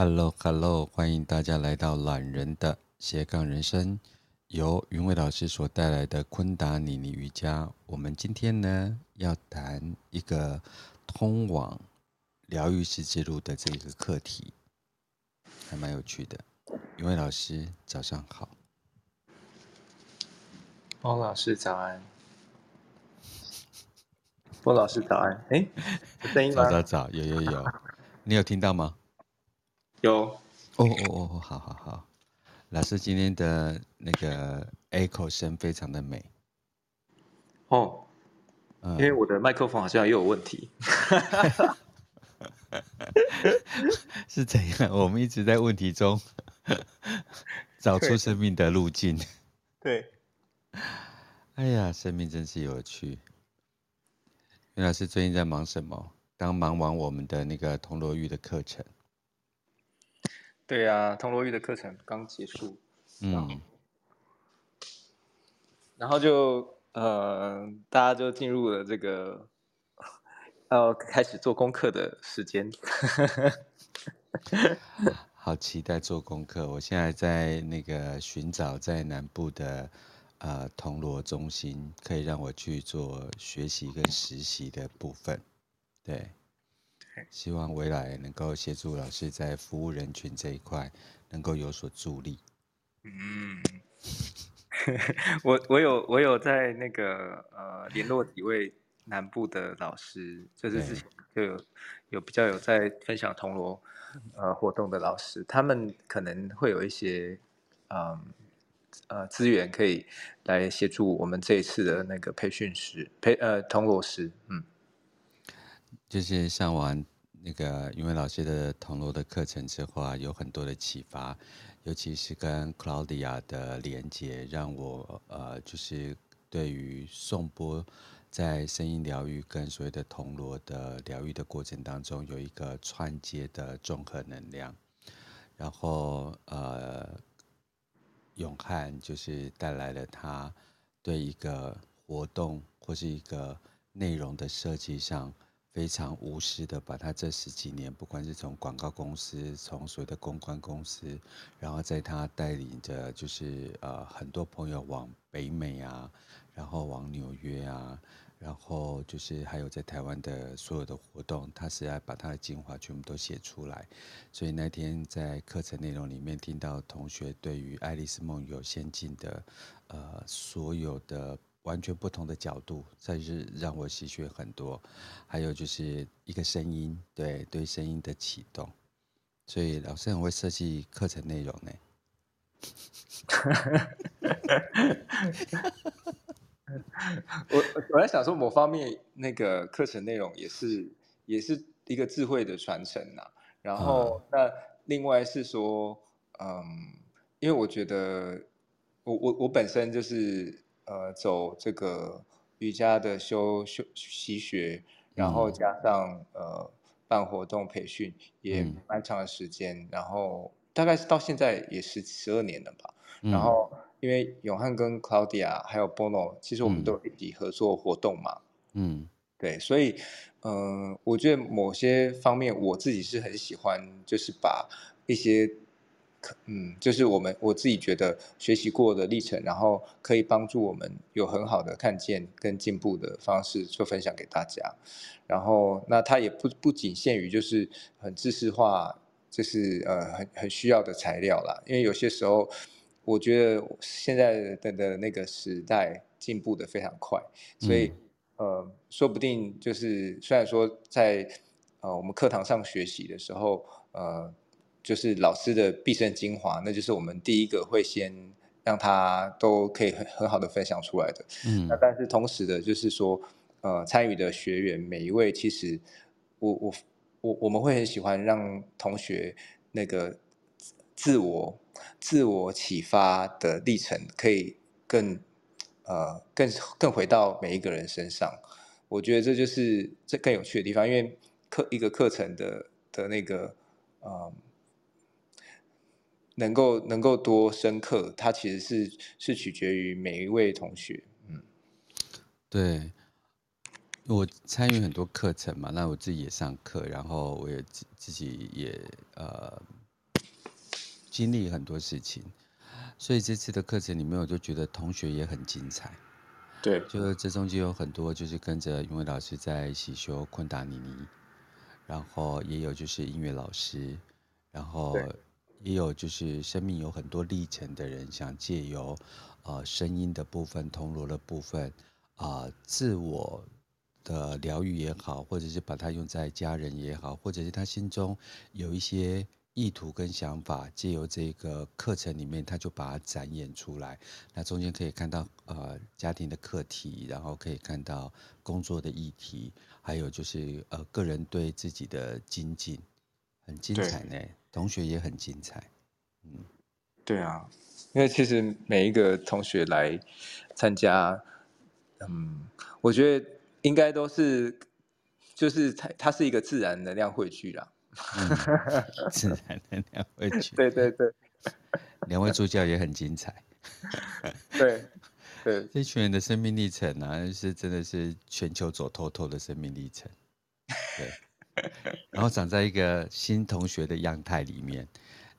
Hello，Hello，欢迎大家来到懒人的斜杠人生，由云伟老师所带来的昆达里尼瑜伽。我们今天呢要谈一个通往疗愈师之路的这个课题，还蛮有趣的。云伟老师，早上好。汪老师早安。汪老师早安。哎，有声音吗？早早早，有有有，你有听到吗？有哦哦哦，好好好，老师今天的那个 echo 声非常的美哦，嗯，因为我的麦克风好像又有问题，是怎样？我们一直在问题中 找出生命的路径。对，哎呀，生命真是有趣。袁老师最近在忙什么？刚忙完我们的那个铜锣玉的课程。对呀、啊，铜锣玉的课程刚结束，嗯，然后就呃，大家就进入了这个要开始做功课的时间，好期待做功课。我现在在那个寻找在南部的呃铜锣中心，可以让我去做学习跟实习的部分，对。希望未来能够协助老师在服务人群这一块能够有所助力。嗯，我我有我有在那个呃联络几位南部的老师，就是之前就有有比较有在分享铜锣呃活动的老师，他们可能会有一些嗯呃资源可以来协助我们这一次的那个培训师培呃铜锣师，嗯。就是上完那个云伟老师的铜锣的课程之后啊，有很多的启发，尤其是跟 Claudia 的连接，让我呃，就是对于颂钵在声音疗愈跟所谓的铜锣的疗愈的过程当中，有一个串接的综合能量。然后呃，永汉就是带来了他对一个活动或是一个内容的设计上。非常无私的把他这十几年，不管是从广告公司，从所谓的公关公司，然后在他带领着，就是呃很多朋友往北美啊，然后往纽约啊，然后就是还有在台湾的所有的活动，他是要把他的精华全部都写出来。所以那天在课程内容里面听到同学对于《爱丽丝梦游仙境》的呃所有的。完全不同的角度，再是让我吸取很多，还有就是一个声音，对对声音的启动，所以老师很会设计课程内容呢。我我在想说，某方面那个课程内容也是也是一个智慧的传承呐。然后、嗯、那另外是说，嗯，因为我觉得我我我本身就是。呃，走这个瑜伽的修修习学，然后加上呃办活动培训也蛮长的时间，嗯、然后大概是到现在也是十二年了吧。嗯、然后因为永汉跟 Claudia 还有 Bono，其实我们都一起合作活动嘛。嗯，对，所以嗯、呃，我觉得某些方面我自己是很喜欢，就是把一些。嗯，就是我们我自己觉得学习过的历程，然后可以帮助我们有很好的看见跟进步的方式，就分享给大家。然后，那它也不不仅限于就是很知识化，就是呃很很需要的材料啦。因为有些时候，我觉得现在的的那个时代进步的非常快，所以、嗯、呃，说不定就是虽然说在呃我们课堂上学习的时候，呃。就是老师的毕生精华，那就是我们第一个会先让他都可以很很好的分享出来的。嗯，那但是同时的，就是说，呃，参与的学员每一位，其实我我我我们会很喜欢让同学那个自我自我启发的历程，可以更呃更更回到每一个人身上。我觉得这就是这更有趣的地方，因为课一个课程的的那个呃。能够能够多深刻，它其实是是取决于每一位同学。嗯，对，我参与很多课程嘛，那我自己也上课，然后我也自自己也呃经历很多事情，所以这次的课程里面，我就觉得同学也很精彩。对，就是这中间有很多就是跟着云伟老师在一起修昆达尼尼，然后也有就是音乐老师，然后也有就是生命有很多历程的人，想借由呃声音的部分、铜锣的部分啊、呃，自我的疗愈也好，或者是把它用在家人也好，或者是他心中有一些。意图跟想法，借由这个课程里面，他就把它展演出来。那中间可以看到呃家庭的课题，然后可以看到工作的议题，还有就是呃个人对自己的精进，很精彩呢。同学也很精彩，嗯，对啊，因为其实每一个同学来参加，嗯，我觉得应该都是就是它它是一个自然能量汇聚啦。嗯，自然能量汇聚。对对对，两位助教也很精彩。对对，这群人的生命历程啊，是真的是全球走透透的生命历程。对，然后长在一个新同学的样态里面。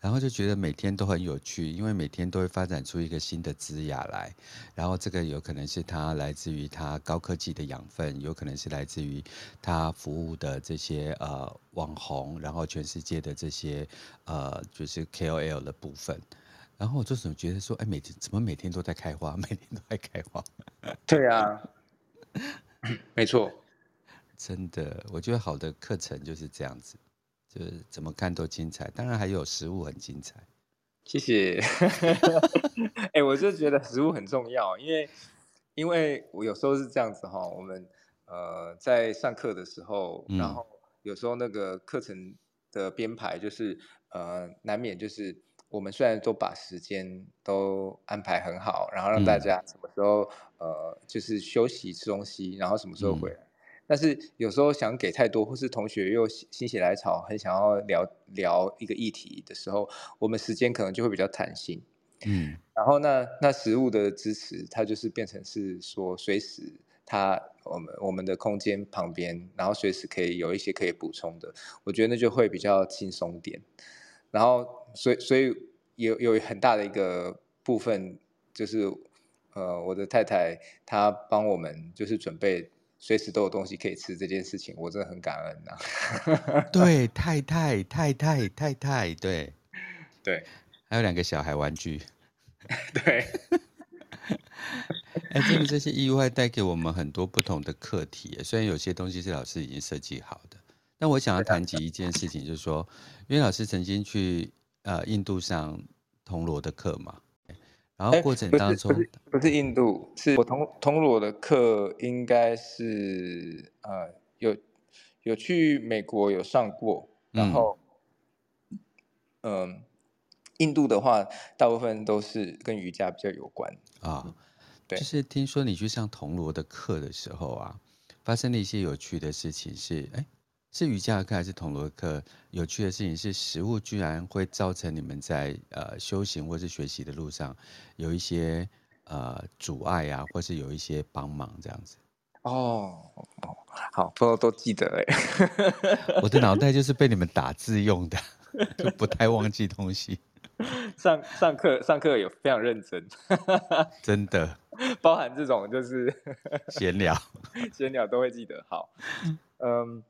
然后就觉得每天都很有趣，因为每天都会发展出一个新的枝芽来。然后这个有可能是它来自于它高科技的养分，有可能是来自于它服务的这些呃网红，然后全世界的这些呃就是 KOL 的部分。然后我就总觉得说，哎，每天怎么每天都在开花，每天都在开花。对啊，没错，真的，我觉得好的课程就是这样子。就是怎么看都精彩，当然还有食物很精彩。谢谢。哎、欸，我就觉得食物很重要，因为因为我有时候是这样子哈，我们呃在上课的时候，然后有时候那个课程的编排就是呃难免就是我们虽然都把时间都安排很好，然后让大家什么时候呃就是休息吃东西，然后什么时候回来。嗯但是有时候想给太多，或是同学又心血来潮，很想要聊聊一个议题的时候，我们时间可能就会比较弹性。嗯，然后那那食物的支持，它就是变成是说随时它我们我们的空间旁边，然后随时可以有一些可以补充的，我觉得那就会比较轻松点。然后所以所以有有很大的一个部分就是呃我的太太她帮我们就是准备。随时都有东西可以吃这件事情，我真的很感恩呐、啊。对，太太太太太太，对对，还有两个小孩玩具。对，哎，真的这些意外带给我们很多不同的课题。虽然有些东西是老师已经设计好的，但我想要谈及一件事情，就是说，因为老师曾经去呃印度上铜锣的课嘛。然后过程当中，不是，不是印度，是我铜铜锣的课，应该是呃有有去美国有上过，然后嗯、呃，印度的话，大部分都是跟瑜伽比较有关啊。对，就是听说你去上铜锣的课的时候啊，发生了一些有趣的事情是，是哎。是瑜伽课还是铜锣课？有趣的事情是，食物居然会造成你们在呃修行或是学习的路上有一些呃阻碍啊，或是有一些帮忙这样子。哦哦，好，朋友都记得哎。我的脑 袋就是被你们打字用的，就不太忘记东西。上上课上课有非常认真，真的，包含这种就是闲聊，闲聊都会记得。好，嗯。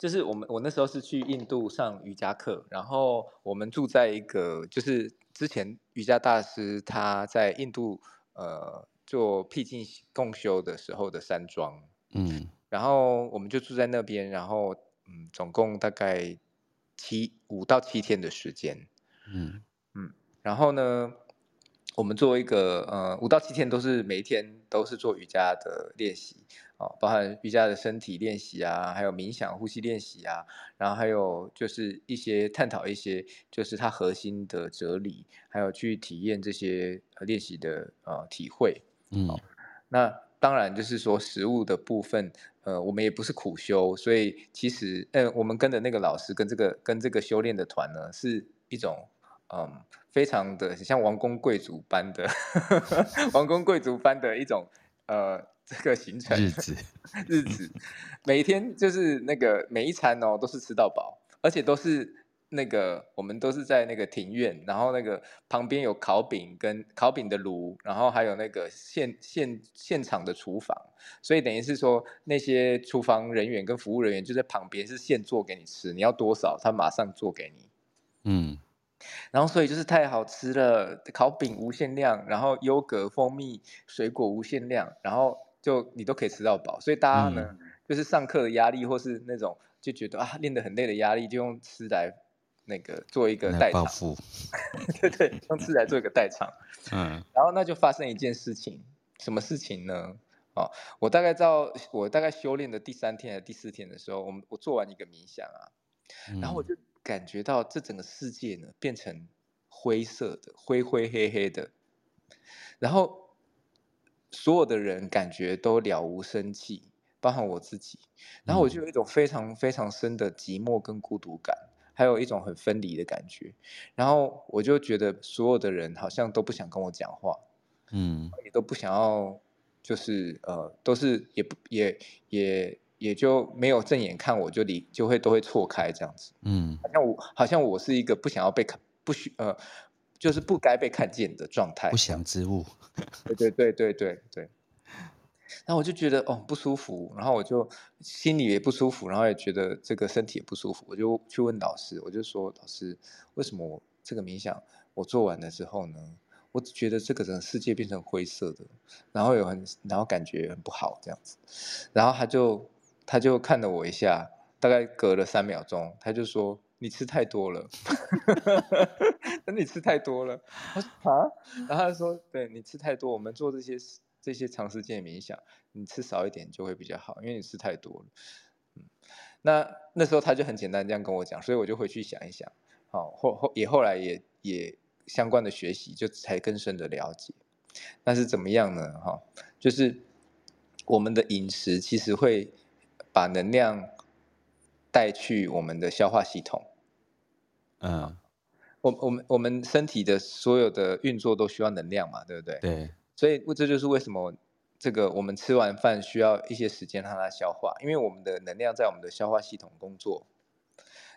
就是我们，我那时候是去印度上瑜伽课，然后我们住在一个，就是之前瑜伽大师他在印度呃做僻静共修的时候的山庄，嗯，然后我们就住在那边，然后嗯，总共大概七五到七天的时间，嗯。嗯，然后呢，我们做一个呃五到七天都是每一天都是做瑜伽的练习。哦，包含瑜伽的身体练习啊，还有冥想、呼吸练习啊，然后还有就是一些探讨一些就是它核心的哲理，还有去体验这些练习的呃体会。嗯，那当然就是说食物的部分，呃，我们也不是苦修，所以其实，呃，我们跟的那个老师跟这个跟这个修炼的团呢，是一种嗯非常的像王公贵族般的 王公贵族般的一种呃。这个行程日 子，日子，每一天就是那个每一餐哦，都是吃到饱，而且都是那个我们都是在那个庭院，然后那个旁边有烤饼跟烤饼的炉，然后还有那个现现现场的厨房，所以等于是说那些厨房人员跟服务人员就在旁边是现做给你吃，你要多少他马上做给你。嗯，然后所以就是太好吃了，烤饼无限量，然后优格、蜂蜜、水果无限量，然后就你都可以吃到饱，所以大家呢、嗯、就是上课的压力或是那种就觉得啊练得很累的压力，就用吃来。那个做一个代偿，对对，用吃来做一个代偿。嗯，然后那就发生一件事情，什么事情呢？哦，我大概到我大概修炼的第三天还是第四天的时候，我们我做完一个冥想啊，然后我就感觉到这整个世界呢变成灰色的，灰灰黑黑的，然后所有的人感觉都了无生气，包含我自己，然后我就有一种非常非常深的寂寞跟孤独感。还有一种很分离的感觉，然后我就觉得所有的人好像都不想跟我讲话，嗯，也都不想要，就是呃，都是也不也也也就没有正眼看我就离就会都会错开这样子，嗯，好像我好像我是一个不想要被看不需呃，就是不该被看见的状态，不祥之物，对对对对对对。然后我就觉得哦不舒服，然后我就心里也不舒服，然后也觉得这个身体也不舒服，我就去问老师，我就说老师，为什么我这个冥想我做完了之后呢，我只觉得这个整个世界变成灰色的，然后有很然后感觉很不好这样子，然后他就他就看了我一下，大概隔了三秒钟，他就说你吃太多了，等你吃太多了，我说 啊，然后他说对你吃太多，我们做这些。这些长时间的冥想，你吃少一点就会比较好，因为你吃太多了。嗯，那那时候他就很简单这样跟我讲，所以我就回去想一想，好后后也后来也也相关的学习，就才更深的了解。那是怎么样呢？哈，就是我们的饮食其实会把能量带去我们的消化系统。嗯，我我们我们身体的所有的运作都需要能量嘛，对不对？对。所以这就是为什么这个我们吃完饭需要一些时间让它消化，因为我们的能量在我们的消化系统工作。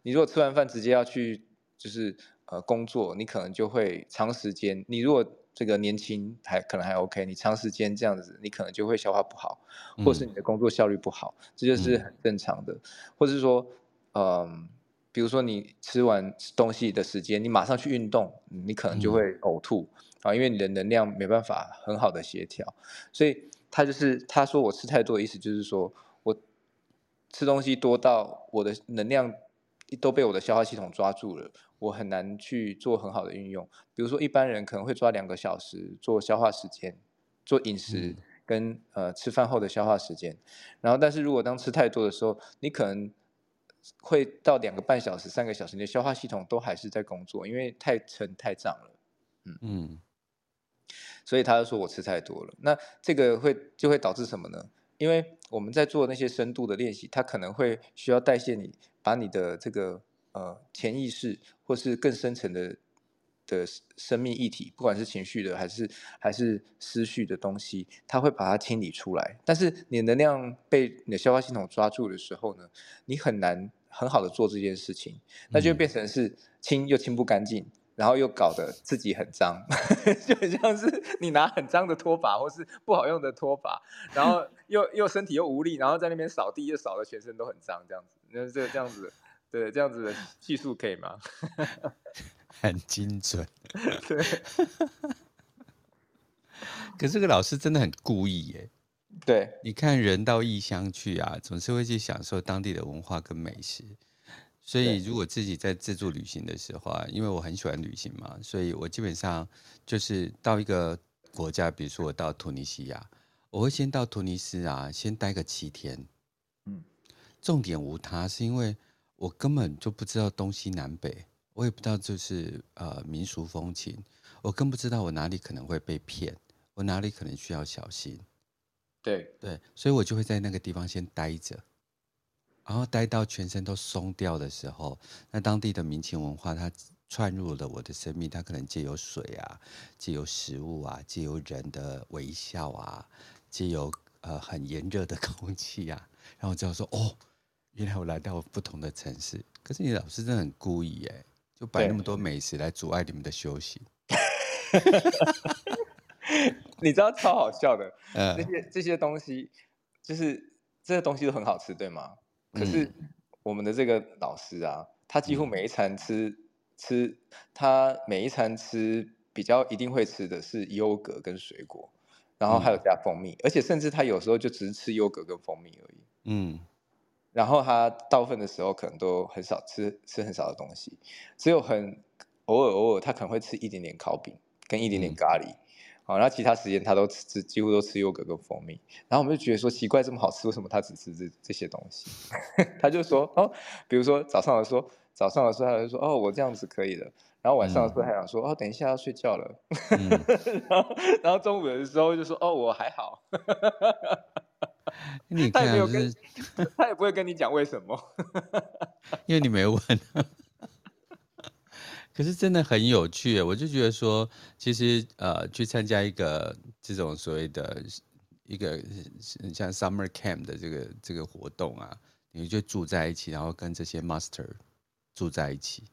你如果吃完饭直接要去就是呃工作，你可能就会长时间。你如果这个年轻还可能还 OK，你长时间这样子，你可能就会消化不好，或是你的工作效率不好，嗯、这就是很正常的。或是说，嗯、呃，比如说你吃完东西的时间，你马上去运动，你可能就会呕吐。嗯啊，因为你的能量没办法很好的协调，所以他就是他说我吃太多的意思就是说我吃东西多到我的能量都被我的消化系统抓住了，我很难去做很好的运用。比如说一般人可能会抓两个小时做消化时间，做饮食跟呃吃饭后的消化时间，然后但是如果当吃太多的时候，你可能会到两个半小时、三个小时，你的消化系统都还是在工作，因为太沉太胀了，嗯嗯。所以他就说我吃太多了，那这个会就会导致什么呢？因为我们在做那些深度的练习，它可能会需要代谢你，把你的这个呃潜意识或是更深层的的生命议题，不管是情绪的还是还是思绪的东西，它会把它清理出来。但是你能量被你的消化系统抓住的时候呢，你很难很好的做这件事情，那就变成是清又清不干净。然后又搞得自己很脏，就很像是你拿很脏的拖把或是不好用的拖把，然后 又又身体又无力，然后在那边扫地又扫的全身都很脏，这样子，那这这样子，对，这样子的技术可以吗？很精准，对。可是这个老师真的很故意耶。对，你看人到异乡去啊，总是会去享受当地的文化跟美食。所以，如果自己在自助旅行的时候啊，因为我很喜欢旅行嘛，所以我基本上就是到一个国家，比如说我到突尼西亚，我会先到突尼斯啊，先待个七天。嗯，重点无他，是因为我根本就不知道东西南北，我也不知道就是呃民俗风情，我更不知道我哪里可能会被骗，我哪里可能需要小心。对对，所以我就会在那个地方先待着。然后待到全身都松掉的时候，那当地的民情文化它串入了我的生命，它可能借由水啊，借由食物啊，借由人的微笑啊，借由呃很炎热的 空气啊，然后就说哦，原来我来到不同的城市，可是你老师真的很故意哎，就摆那么多美食来阻碍你们的休息。你知道超好笑的，呃、这些这些东西，就是这些东西都很好吃，对吗？可是我们的这个老师啊，他几乎每一餐吃、嗯、吃，他每一餐吃比较一定会吃的是优格跟水果，然后还有加蜂蜜，嗯、而且甚至他有时候就只是吃优格跟蜂蜜而已。嗯。然后他大部分的时候可能都很少吃，吃很少的东西，只有很偶尔偶尔他可能会吃一点点烤饼跟一点点咖喱，好、嗯，然后其他时间他都吃，几乎都吃优格跟蜂蜜。然后我们就觉得说奇怪，这么好吃，为什么他只吃这这些东西？他就说哦，比如说早上的时候，早上的时候他就说哦，我这样子可以了。然后晚上的时候还想说、嗯、哦，等一下要睡觉了。嗯、然后然后中午的时候就说哦，我还好。你看、就是、他也没有跟，他也不会跟你讲为什么，因为你没问。可是真的很有趣，我就觉得说，其实呃，去参加一个这种所谓的一个像 summer camp 的这个这个活动啊，你就住在一起，然后跟这些 master 住在一起，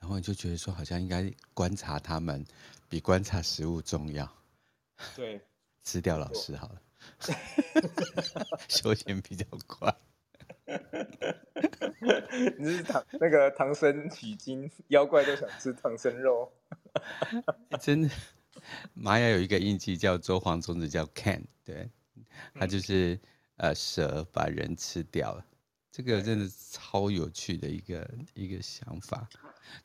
然后你就觉得说，好像应该观察他们比观察食物重要。对，吃掉老师好了。休闲比较快，你是唐那个唐僧取经，妖怪都想吃唐僧肉。真的，玛雅有一个印记叫做黄种子，叫 Can，对，它就是呃蛇把人吃掉了，这个真的超有趣的一个一个想法。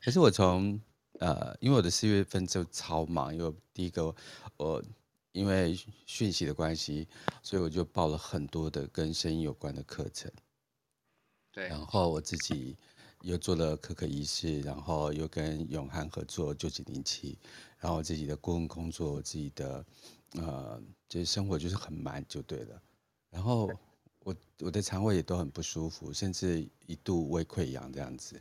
可是我从呃，因为我的四月份就超忙，因为第一个我。因为讯息的关系，所以我就报了很多的跟声音有关的课程。对，然后我自己又做了可可仪式，然后又跟永汉合作九九零七，然后我自己的顾问工作，我自己的呃，就是生活就是很满就对了。然后我我的肠胃也都很不舒服，甚至一度胃溃疡这样子，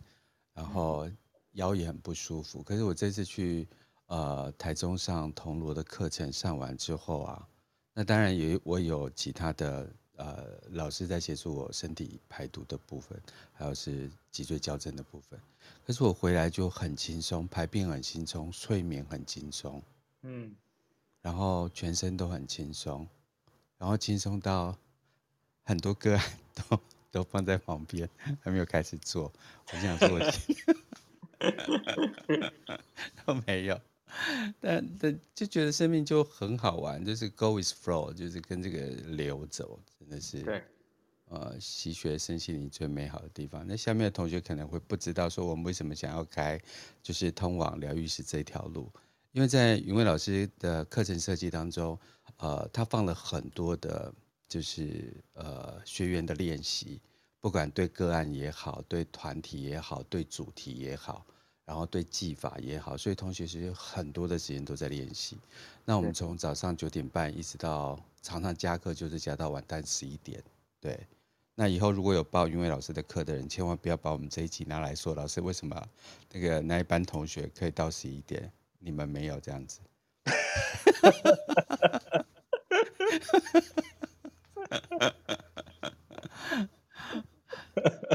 然后腰也很不舒服。可是我这次去。呃，台中上铜锣的课程上完之后啊，那当然也我有其他的呃老师在协助我身体排毒的部分，还有是脊椎矫正的部分。可是我回来就很轻松，排便很轻松，睡眠很轻松，嗯，然后全身都很轻松，然后轻松到很多个案都都放在旁边还没有开始做，我想说我 都没有。但但就觉得生命就很好玩，就是 go with flow，就是跟这个流走，真的是对，呃，吸学身心灵最美好的地方。那下面的同学可能会不知道，说我们为什么想要开就是通往疗愈师这条路，因为在云蔚老师的课程设计当中，呃，他放了很多的，就是呃学员的练习，不管对个案也好，对团体也好，对主题也好。然后对技法也好，所以同学其实很多的时间都在练习。那我们从早上九点半一直到常常加课，就是加到晚上十一点。对，那以后如果有报云伟老师的课的人，千万不要把我们这一集拿来说，老师为什么那个那一班同学可以到十一点，你们没有这样子。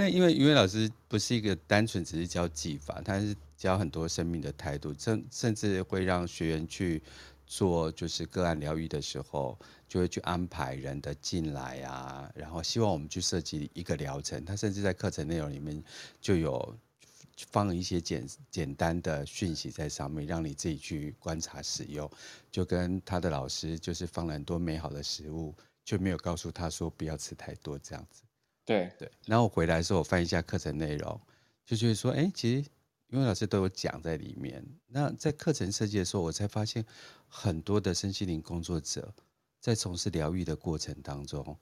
但因为云伟老师不是一个单纯只是教技法，他是教很多生命的态度，甚甚至会让学员去做就是个案疗愈的时候，就会去安排人的进来啊，然后希望我们去设计一个疗程。他甚至在课程内容里面就有放一些简简单的讯息在上面，让你自己去观察使用。就跟他的老师就是放了很多美好的食物，却没有告诉他说不要吃太多这样子。对对，然后我回来的时候，我翻一下课程内容，就觉得说，哎，其实因为老师都有讲在里面。那在课程设计的时候，我才发现很多的身心灵工作者在从事疗愈的过程当中，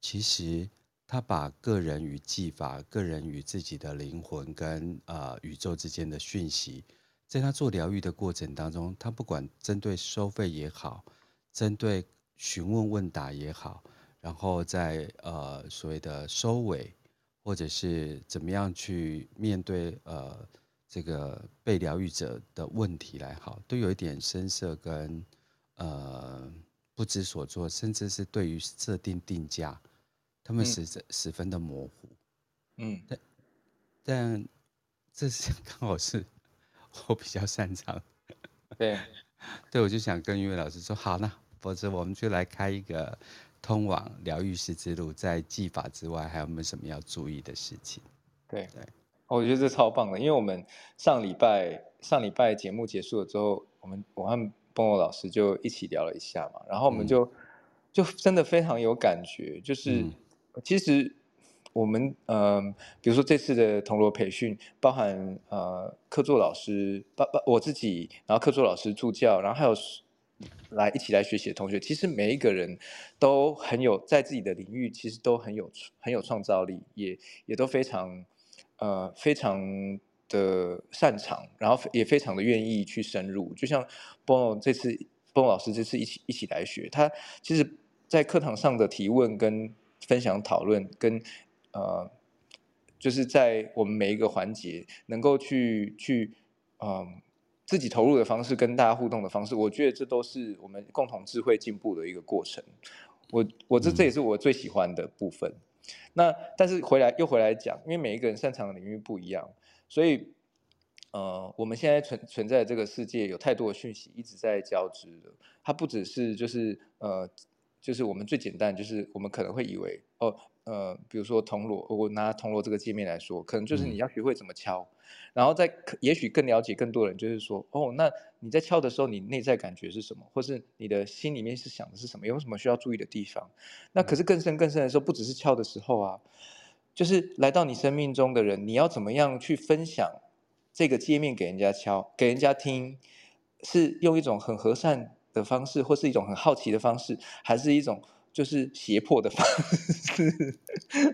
其实他把个人与技法、个人与自己的灵魂跟呃宇宙之间的讯息，在他做疗愈的过程当中，他不管针对收费也好，针对询问问答也好。然后在呃所谓的收尾，或者是怎么样去面对呃这个被疗愈者的问题来好，都有一点深色跟呃不知所措，甚至是对于设定定价他们十十十分的模糊。嗯，但但这是 刚好是我比较擅长。对，对，我就想跟韵薇老师说，好，那否则我们就来开一个通往疗愈师之路，在技法之外，还有没有什么要注意的事情？对对，我觉得这超棒的，因为我们上礼拜上礼拜节目结束了之后，我们我和 Bono 老师就一起聊了一下嘛，然后我们就、嗯、就真的非常有感觉，就是、嗯、其实。我们嗯、呃，比如说这次的铜锣培训，包含呃客座老师，包包我自己，然后客座老师助教，然后还有来一起来学习的同学，其实每一个人都很有在自己的领域，其实都很有很有创造力，也也都非常呃非常的擅长，然后也非常的愿意去深入。就像 bon 这次 bon 老师这次一起一起来学，他其实在课堂上的提问跟分享讨论跟呃，就是在我们每一个环节能够去去，嗯、呃，自己投入的方式跟大家互动的方式，我觉得这都是我们共同智慧进步的一个过程。我我这这也是我最喜欢的部分。那但是回来又回来讲，因为每一个人擅长的领域不一样，所以呃，我们现在存存在这个世界有太多的讯息一直在交织的，它不只是就是呃，就是我们最简单，就是我们可能会以为哦。呃，比如说铜锣，我拿铜锣这个界面来说，可能就是你要学会怎么敲，嗯、然后再也许更了解更多人，就是说，哦，那你在敲的时候，你内在感觉是什么，或是你的心里面是想的是什么，有什么需要注意的地方？那可是更深更深的时候，不只是敲的时候啊，就是来到你生命中的人，你要怎么样去分享这个界面给人家敲，给人家听，是用一种很和善的方式，或是一种很好奇的方式，还是一种？就是胁迫的方式，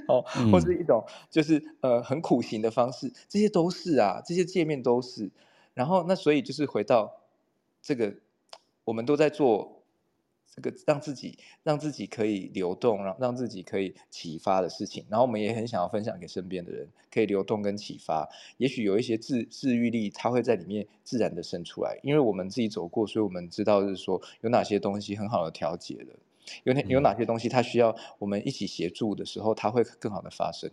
哦，或是一种就是呃很苦行的方式，这些都是啊，这些界面都是。然后那所以就是回到这个，我们都在做这个让自己让自己可以流动，让让自己可以启发的事情。然后我们也很想要分享给身边的人，可以流动跟启发。也许有一些治治愈力，它会在里面自然的生出来，因为我们自己走过，所以我们知道就是说有哪些东西很好的调节的。有哪有哪些东西，它需要我们一起协助的时候，它会更好的发生。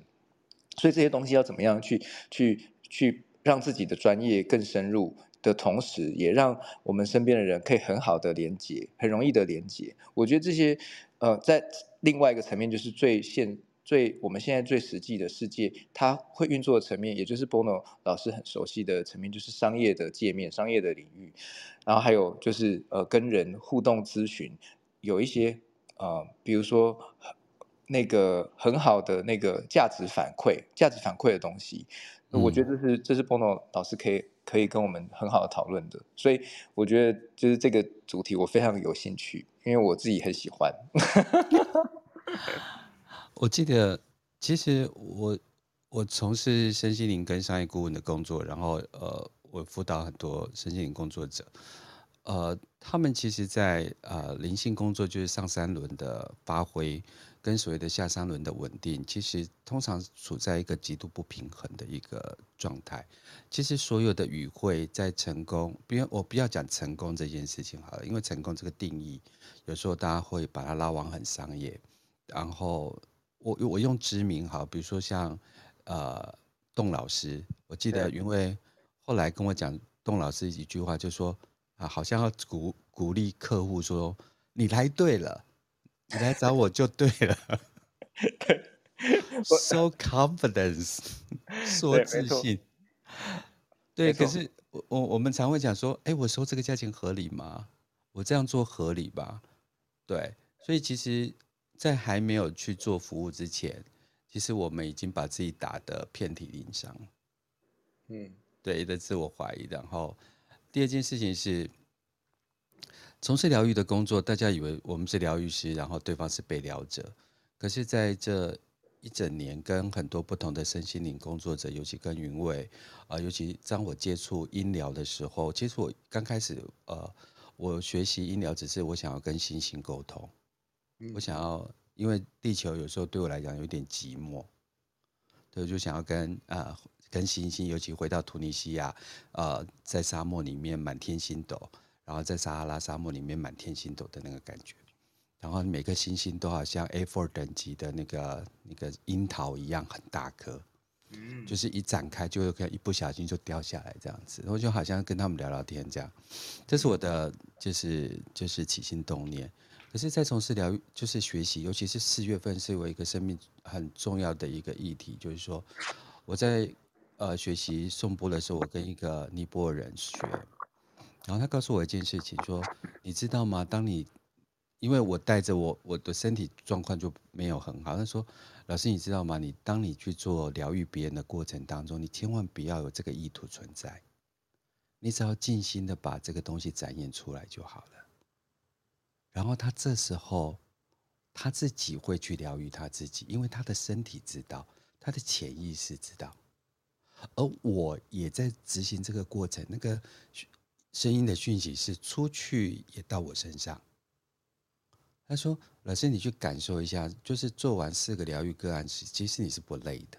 所以这些东西要怎么样去去去让自己的专业更深入的同时，也让我们身边的人可以很好的连接，很容易的连接。我觉得这些呃，在另外一个层面，就是最现最我们现在最实际的世界，它会运作的层面，也就是 Bono 老师很熟悉的层面，就是商业的界面、商业的领域，然后还有就是呃跟人互动咨询，有一些。呃，比如说那个很好的那个价值反馈、价值反馈的东西，嗯、我觉得这是这是 Bono 老师可以可以跟我们很好的讨论的。所以我觉得就是这个主题我非常有兴趣，因为我自己很喜欢。我记得其实我我从事身心灵跟商业顾问的工作，然后呃，我辅导很多身心灵工作者。呃，他们其实在，在呃灵性工作，就是上三轮的发挥，跟所谓的下三轮的稳定，其实通常处在一个极度不平衡的一个状态。其实所有的与会在成功，不要我不要讲成功这件事情好了，因为成功这个定义，有时候大家会把它拉往很商业。然后我我用知名好，比如说像呃董老师，我记得因为后来跟我讲董老师一句话，就说。啊，好像要鼓鼓励客户说：“你来对了，你来找我就对了。”So confidence，说自信。对，可是我我我们常会讲说：“哎，我收这个价钱合理吗？我这样做合理吧？”对，所以其实，在还没有去做服务之前，其实我们已经把自己打得遍体鳞伤。嗯，对的自我怀疑，然后。第二件事情是，从事疗愈的工作，大家以为我们是疗愈师，然后对方是被疗者。可是，在这一整年，跟很多不同的身心灵工作者，尤其跟云伟啊，尤其当我接触音疗的时候，其实我刚开始，呃，我学习音疗只是我想要跟星星沟通，我想要，因为地球有时候对我来讲有点寂寞，对，我就想要跟啊。呃跟星星，尤其回到突尼西亚，呃，在沙漠里面满天星斗，然后在撒哈拉沙漠里面满天星斗的那个感觉。然后每个星星都好像 A4 等级的那个那个樱桃一样很大颗，嗯，就是一展开就可以一不小心就掉下来这样子，然后就好像跟他们聊聊天这样，这是我的就是就是起心动念。可是，在从事疗愈就是学习，尤其是四月份是我一个生命很重要的一个议题，就是说我在呃学习颂钵的时候，我跟一个尼泊尔人学，然后他告诉我一件事情，说你知道吗？当你因为我带着我我的身体状况就没有很好，他说老师你知道吗？你当你去做疗愈别人的过程当中，你千万不要有这个意图存在，你只要尽心的把这个东西展现出来就好了。然后他这时候他自己会去疗愈他自己，因为他的身体知道，他的潜意识知道，而我也在执行这个过程。那个声音的讯息是出去也到我身上。他说：“老师，你去感受一下，就是做完四个疗愈个案时，其实你是不累的。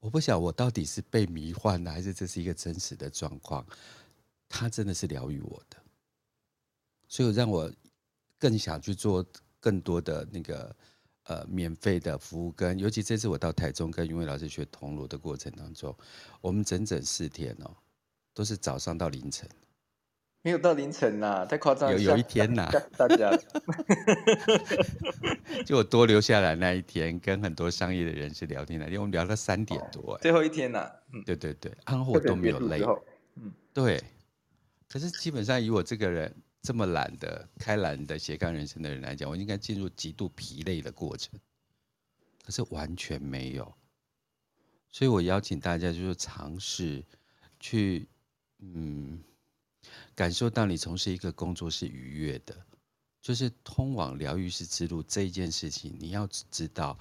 我不晓得我到底是被迷幻了，还是这是一个真实的状况。他真的是疗愈我的。”所以让我更想去做更多的那个呃免费的服务，跟尤其这次我到台中跟云伟老师学铜锣的过程当中，我们整整四天哦，都是早上到凌晨，没有到凌晨呐，太夸张了。有有一天呐，大家，就我多留下来那一天，跟很多商业的人士聊天那天，我们聊到三点多，最后一天呐，嗯，对对对，然后我都没有累，嗯，对，可是基本上以我这个人。这么懒的、开朗的斜杠人生的人来讲，我应该进入极度疲累的过程，可是完全没有。所以我邀请大家就是尝试去，嗯，感受到你从事一个工作是愉悦的，就是通往疗愈师之路这一件事情，你要知道，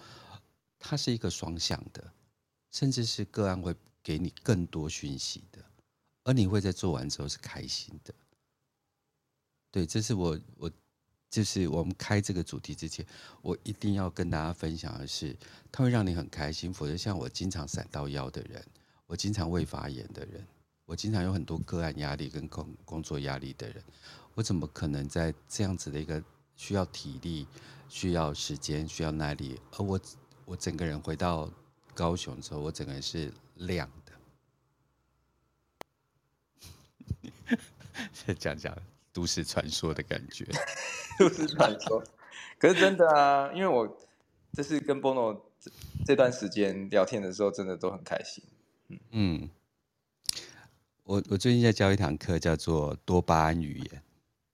它是一个双向的，甚至是个案会给你更多讯息的，而你会在做完之后是开心的。对，这是我我就是我们开这个主题之前，我一定要跟大家分享的是，它会让你很开心。否则，像我经常闪到腰的人，我经常胃发炎的人，我经常有很多个案压力跟工工作压力的人，我怎么可能在这样子的一个需要体力、需要时间、需要耐力，而我我整个人回到高雄之后，我整个人是亮的。再 讲讲。都市传说的感觉，都市传说，可是真的啊！因为我这是跟 Bono 这段时间聊天的时候，真的都很开心。嗯，嗯，我我最近在教一堂课，叫做多巴胺语言。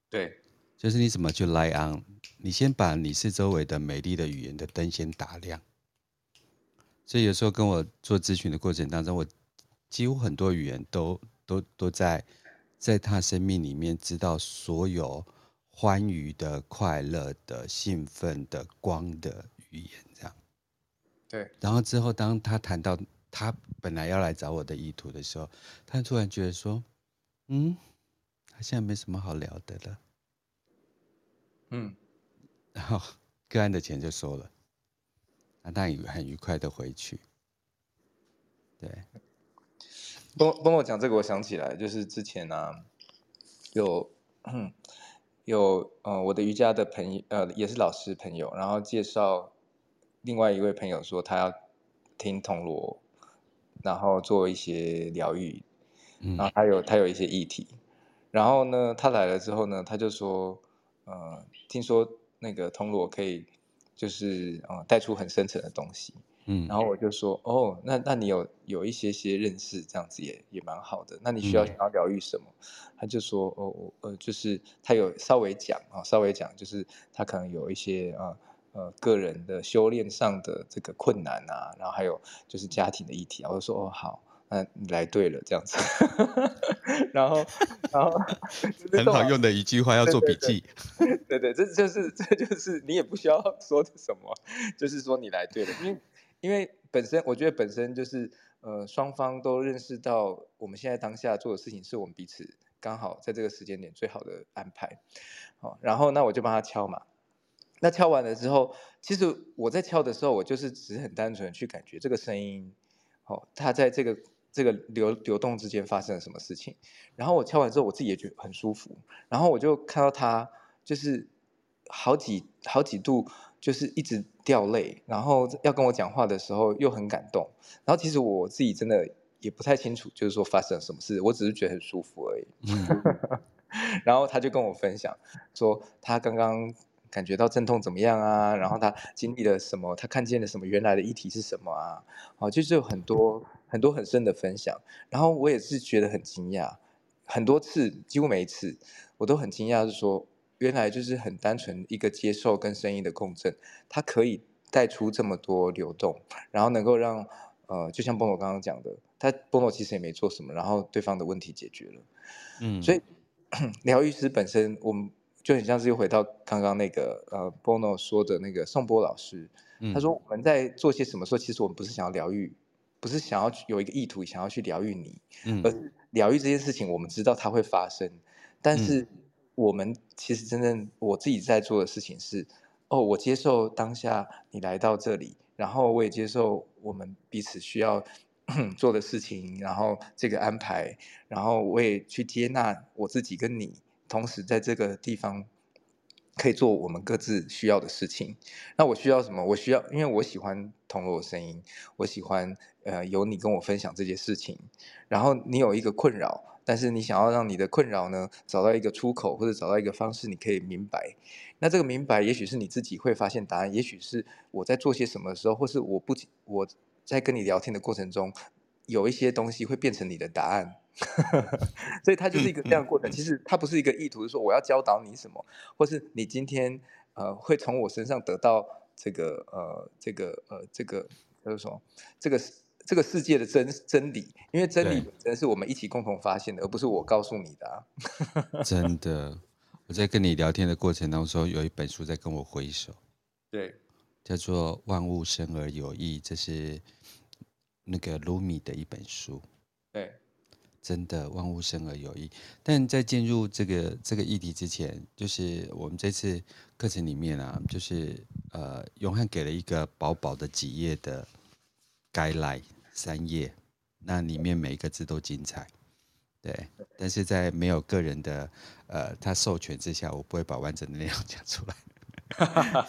对，就是你怎么去 light on，你先把你四周围的美丽的语言的灯先打亮。所以有时候跟我做咨询的过程当中，我几乎很多语言都都都在。在他生命里面，知道所有欢愉的、快乐的、兴奋的、光的语言，这样。对。然后之后，当他谈到他本来要来找我的意图的时候，他突然觉得说：“嗯，他现在没什么好聊的了。”嗯。然后个案的钱就收了，那他很很愉快的回去。对。帮帮我讲这个，我想起来，就是之前啊，有有呃，我的瑜伽的朋友，呃，也是老师朋友，然后介绍另外一位朋友说他要听铜锣，然后做一些疗愈，然后他有他有一些议题，然后呢，他来了之后呢，他就说，呃，听说那个铜锣可以就是呃带出很深层的东西。嗯，然后我就说，哦，那那你有有一些些认识，这样子也也蛮好的。那你需要想要疗愈什么？嗯、他就说，哦，呃，就是他有稍微讲啊，稍微讲，就是他可能有一些啊呃，呃个人的修炼上的这个困难啊，然后还有就是家庭的议题。我就说，哦，好，那你来对了，这样子。然后，然后 很好用的一句话，要做笔记。对对，对，对，这就是这就是你也不需要说的什么，就是说你来对了，因为。因为本身，我觉得本身就是，呃，双方都认识到我们现在当下做的事情是我们彼此刚好在这个时间点最好的安排，好，然后那我就帮他敲嘛，那敲完了之后，其实我在敲的时候，我就是只是很单纯去感觉这个声音，哦，它在这个这个流流动之间发生了什么事情，然后我敲完之后，我自己也觉得很舒服，然后我就看到他就是好几好几度就是一直掉泪，然后要跟我讲话的时候又很感动，然后其实我自己真的也不太清楚，就是说发生了什么事，我只是觉得很舒服而已。嗯、然后他就跟我分享说他刚刚感觉到阵痛怎么样啊，然后他经历了什么，他看见了什么，原来的议题是什么啊？哦，就是有很多很多很深的分享，然后我也是觉得很惊讶，很多次几乎每一次我都很惊讶，是说。原来就是很单纯一个接受跟声音的共振，它可以带出这么多流动，然后能够让呃，就像 Bono 刚刚讲的，他 Bono 其实也没做什么，然后对方的问题解决了，嗯，所 以疗愈师本身，我们就很像是又回到刚刚那个呃 Bono 说的那个宋波老师，他说我们在做些什么时候，其实我们不是想要疗愈，不是想要有一个意图想要去疗愈你，嗯，而疗愈这件事情，我们知道它会发生，但是。我们其实真正我自己在做的事情是，哦，我接受当下你来到这里，然后我也接受我们彼此需要 做的事情，然后这个安排，然后我也去接纳我自己跟你，同时在这个地方可以做我们各自需要的事情。那我需要什么？我需要，因为我喜欢铜锣的声音，我喜欢呃有你跟我分享这些事情，然后你有一个困扰。但是你想要让你的困扰呢，找到一个出口，或者找到一个方式，你可以明白。那这个明白，也许是你自己会发现答案，也许是我在做些什么的时候，或是我不我在跟你聊天的过程中，有一些东西会变成你的答案。所以它就是一个这样的过程。其实它不是一个意图，是说我要教导你什么，或是你今天呃会从我身上得到这个呃这个呃这个就是说这个。这个世界的真真理，因为真理本身是我们一起共同发现的，而不是我告诉你的啊。真的，我在跟你聊天的过程当中，有一本书在跟我挥手。对，叫做《万物生而有意》，这是那个卢米的一本书。对，真的万物生而有意。但在进入这个这个议题之前，就是我们这次课程里面啊，就是呃，永汉给了一个薄薄的几页的。Guideline 三页，那里面每一个字都精彩，对。但是在没有个人的呃他授权之下，我不会把完整的内容讲出来。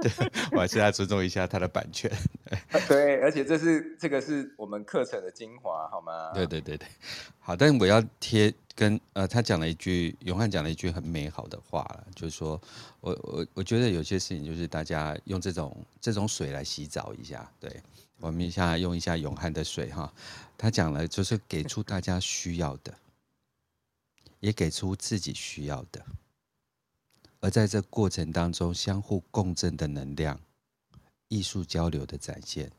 对，我还是要尊重一下他的版权。对，而且这是这个是我们课程的精华，好吗？对对对对，好。但我要贴跟呃他讲了一句，永汉讲了一句很美好的话了，就是说我我我觉得有些事情就是大家用这种这种水来洗澡一下，对。我们一下用一下永汉的水哈，他讲了就是给出大家需要的，也给出自己需要的，而在这过程当中相互共振的能量，艺术交流的展现。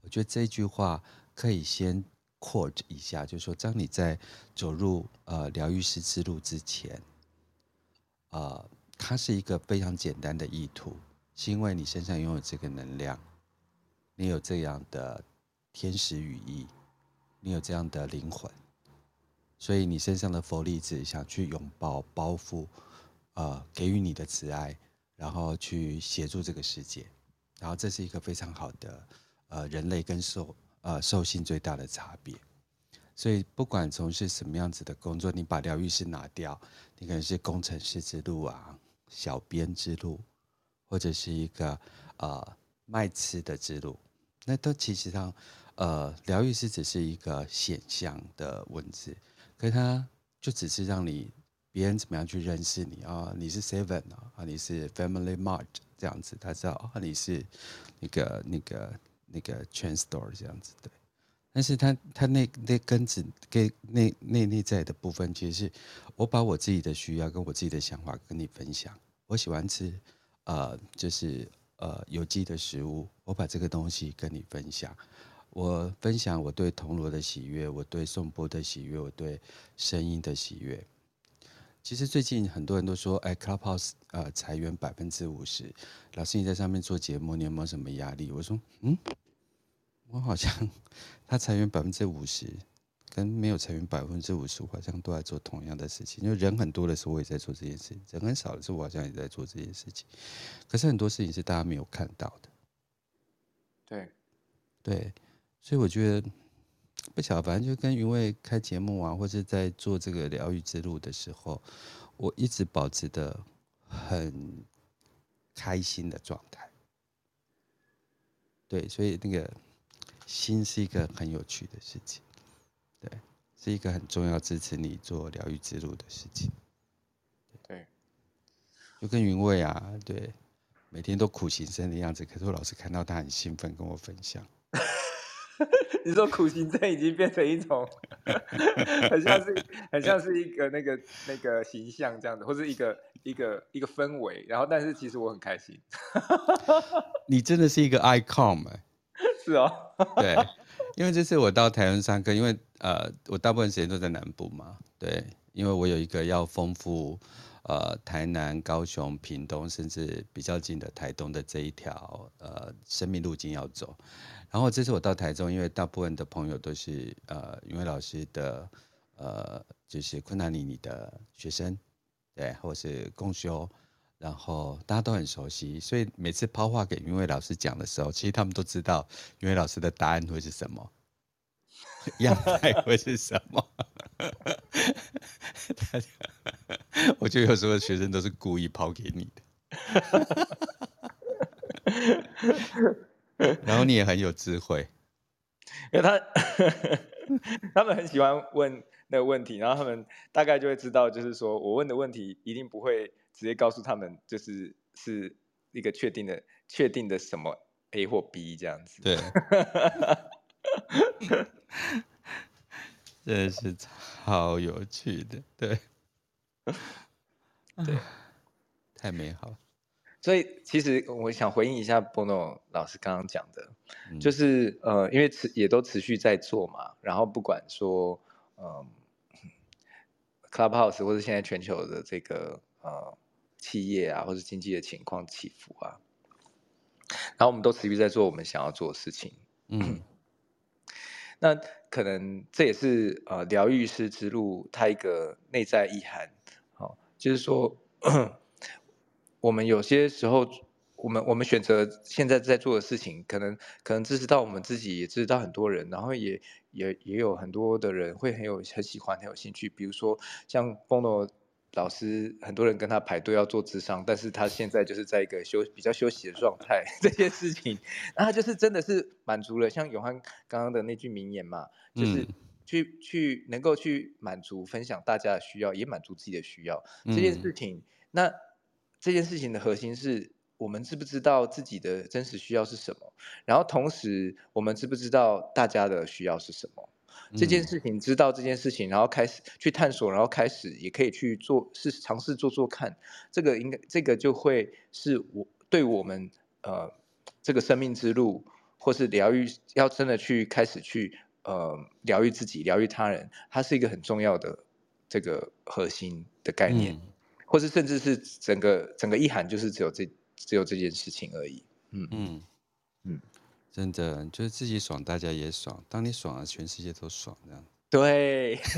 我觉得这句话可以先 quote 一下，就是说，当你在走入呃疗愈师之路之前，呃，它是一个非常简单的意图，是因为你身上拥有这个能量。你有这样的天使羽翼，你有这样的灵魂，所以你身上的佛粒子想去拥抱、包覆，呃，给予你的慈爱，然后去协助这个世界，然后这是一个非常好的，呃，人类跟兽呃兽性最大的差别。所以不管从事什么样子的工作，你把疗愈师拿掉，你可能是工程师之路啊，小编之路，或者是一个呃。卖吃的之路，那都其实上，呃，疗愈师只是一个显象的文字，可是它就只是让你别人怎么样去认识你啊、哦？你是 Seven 啊，你是 Family Mart 这样子，他知道啊，你是那个那个那个 Chain Store 这样子对。但是他他那那根子给内内内在的部分，其实是我把我自己的需要跟我自己的想法跟你分享。我喜欢吃，呃，就是。呃，有机的食物，我把这个东西跟你分享。我分享我对铜锣的喜悦，我对颂钵的喜悦，我对声音的喜悦。其实最近很多人都说，哎，Clubhouse 呃裁员百分之五十，老师你在上面做节目，你有没有什么压力？我说，嗯，我好像 他裁员百分之五十。跟没有成员百分之五十，好像都在做同样的事情。因为人很多的时候，我也在做这件事情；人很少的时候，我好像也在做这件事情。可是很多事情是大家没有看到的。对，对，所以我觉得不晓得，反正就跟云卫开节目啊，或者在做这个疗愈之路的时候，我一直保持的很开心的状态。对，所以那个心是一个很有趣的事情，对，是一个很重要支持你做疗愈之路的事情。对，就跟云蔚啊，对，每天都苦行僧的样子，可是我老是看到他很兴奋跟我分享。你说苦行僧已经变成一种，很像是很像是一个那个那个形象这样子，或是一个一个一个氛围。然后，但是其实我很开心。你真的是一个 icon 哎、欸，是哦，对，因为这次我到台湾上课，因为呃，我大部分时间都在南部嘛，对，因为我有一个要丰富呃台南、高雄、屏东，甚至比较近的台东的这一条呃生命路径要走。然后这次我到台中，因为大部分的朋友都是呃云伟老师的呃就是昆达里尼的学生，对，或是共修，然后大家都很熟悉，所以每次抛话给云伟老师讲的时候，其实他们都知道云伟老师的答案会是什么，样态 会是什么。我觉得有时候学生都是故意抛给你的。然后你也很有智慧，因为他 他们很喜欢问那个问题，然后他们大概就会知道，就是说我问的问题一定不会直接告诉他们，就是是一个确定的、确定的什么 A 或 B 这样子。对，真的是超有趣的，对，对，太美好。所以，其实我想回应一下 Bono 老师刚刚讲的，嗯、就是呃，因为持也都持续在做嘛，然后不管说呃，Clubhouse 或者现在全球的这个呃企业啊，或者经济的情况起伏啊，然后我们都持续在做我们想要做的事情。嗯，那可能这也是呃疗愈师之路它一个内在意涵，好、哦，就是说。我们有些时候，我们我们选择现在在做的事情，可能可能支持到我们自己，也支持到很多人，然后也也也有很多的人会很有很喜欢很有兴趣。比如说像 Bono 老师，很多人跟他排队要做智商，但是他现在就是在一个休比较休息的状态。这件事情，那他就是真的是满足了，像永汉刚刚的那句名言嘛，就是去、嗯、去能够去满足分享大家的需要，也满足自己的需要。这件事情，嗯、那。这件事情的核心是我们知不知道自己的真实需要是什么，然后同时我们知不知道大家的需要是什么？这件事情知道这件事情，然后开始去探索，然后开始也可以去做，是尝试做做看。这个应该这个就会是我对我们呃这个生命之路，或是疗愈，要真的去开始去呃疗愈自己、疗愈他人，它是一个很重要的这个核心的概念。嗯或是甚至是整个整个意涵，就是只有这只有这件事情而已。嗯嗯嗯，真的就是自己爽，大家也爽。当你爽了，全世界都爽，这样。对。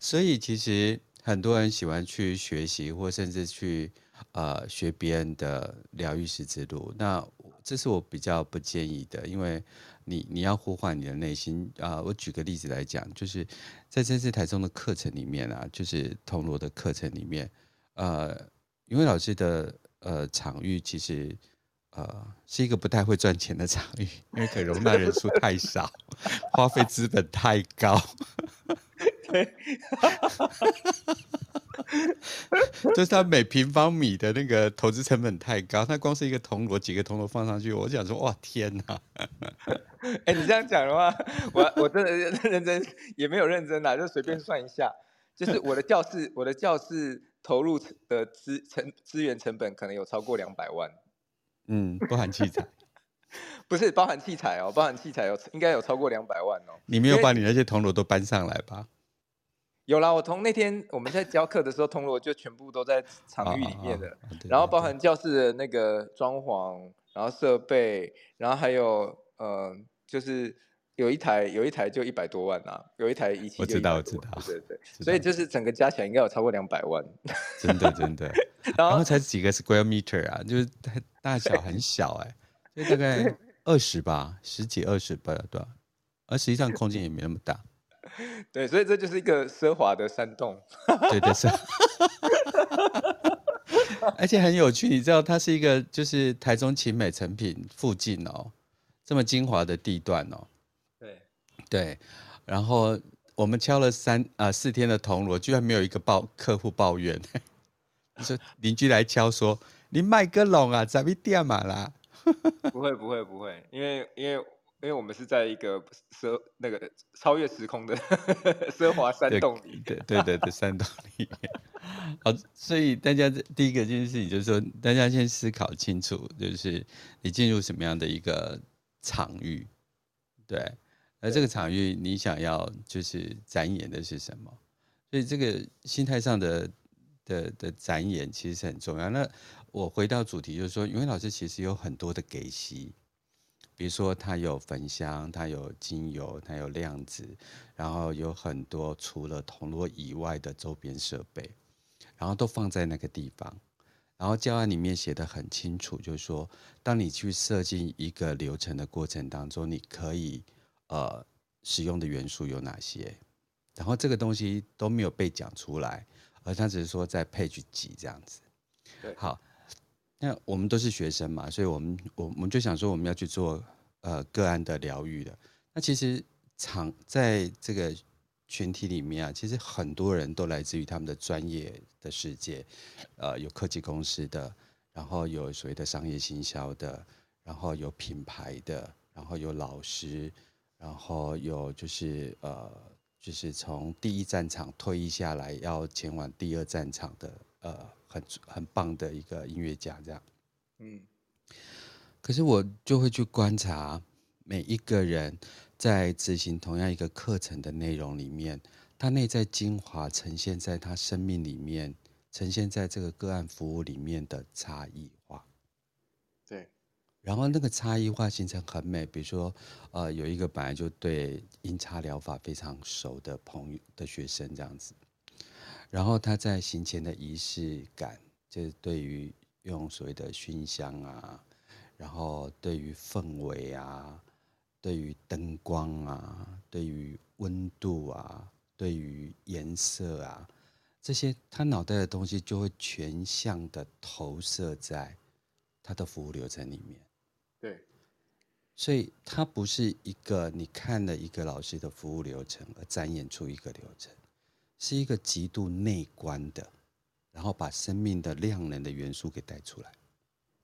所以其实很多人喜欢去学习，或甚至去呃学别人的疗愈师之路。那这是我比较不建议的，因为。你你要呼唤你的内心啊！我举个例子来讲，就是在这次台中的课程里面啊，就是铜锣的课程里面，呃，因为老师的呃场域其实呃是一个不太会赚钱的场域，因为可容纳人数太少，花费资本太高。对。就是它每平方米的那个投资成本太高，它光是一个铜锣，几个铜锣放上去，我想说，哇，天哪！哎、欸，你这样讲的话，我我真的认真也没有认真啦，就随便算一下，就是我的教室，我的教室投入的资成资源成本可能有超过两百万。嗯，包含器材？不是包含器材哦，包含器材有应该有超过两百万哦。你没有把你那些铜锣都搬上来吧？有啦，我从那天我们在教课的时候，铜锣就全部都在场域里面的，然后包含教室的那个装潢，然后设备，然后还有呃，就是有一台有一台就一百多万啊，有一台仪器。我知道，我知道，对对对，所以就是整个加起来应该有超过两百万。真的真的，然后才几个 square meter 啊，就是大小很小哎、欸，就大概二十吧，十几二十吧，对吧？而实际上空间也没那么大。对，所以这就是一个奢华的山洞。对的是，而且很有趣，你知道，它是一个就是台中勤美成品附近哦，这么精华的地段哦。对对，然后我们敲了三啊、呃、四天的铜锣，居然没有一个报客户抱怨。说邻居来敲说：“你卖个龙啊，怎么掉嘛啦？”不会不会不会，因为因为因为我们是在一个奢那个超越时空的 奢华山洞里，对对对对，山洞里面。好，所以大家第一个这件事情就是说，大家先思考清楚，就是你进入什么样的一个场域，对，而这个场域你想要就是展演的是什么？所以这个心态上的。的的展演其实很重要。那我回到主题，就是说，云老师其实有很多的给息，比如说他有焚香，他有精油，他有量子，然后有很多除了铜锣以外的周边设备，然后都放在那个地方。然后教案里面写得很清楚，就是说，当你去设计一个流程的过程当中，你可以呃使用的元素有哪些？然后这个东西都没有被讲出来。而他只是说在 page 几这样子，对，好，那我们都是学生嘛，所以我们我我们就想说我们要去做呃个案的疗愈的。那其实场在这个群体里面啊，其实很多人都来自于他们的专业的世界，呃，有科技公司的，然后有所谓的商业行销的，然后有品牌的，然后有老师，然后有就是呃。就是从第一战场退役下来，要前往第二战场的，呃，很很棒的一个音乐家，这样。嗯。可是我就会去观察每一个人在执行同样一个课程的内容里面，他内在精华呈现在他生命里面，呈现在这个个案服务里面的差异。然后那个差异化形成很美，比如说，呃，有一个本来就对音差疗法非常熟的朋友的学生这样子，然后他在行前的仪式感，就是对于用所谓的熏香啊，然后对于氛围啊，对于灯光啊，对于温度啊，对于颜色啊，这些他脑袋的东西就会全向的投射在他的服务流程里面。对，所以它不是一个你看了一个老师的服务流程而展演出一个流程，是一个极度内观的，然后把生命的量能的元素给带出来。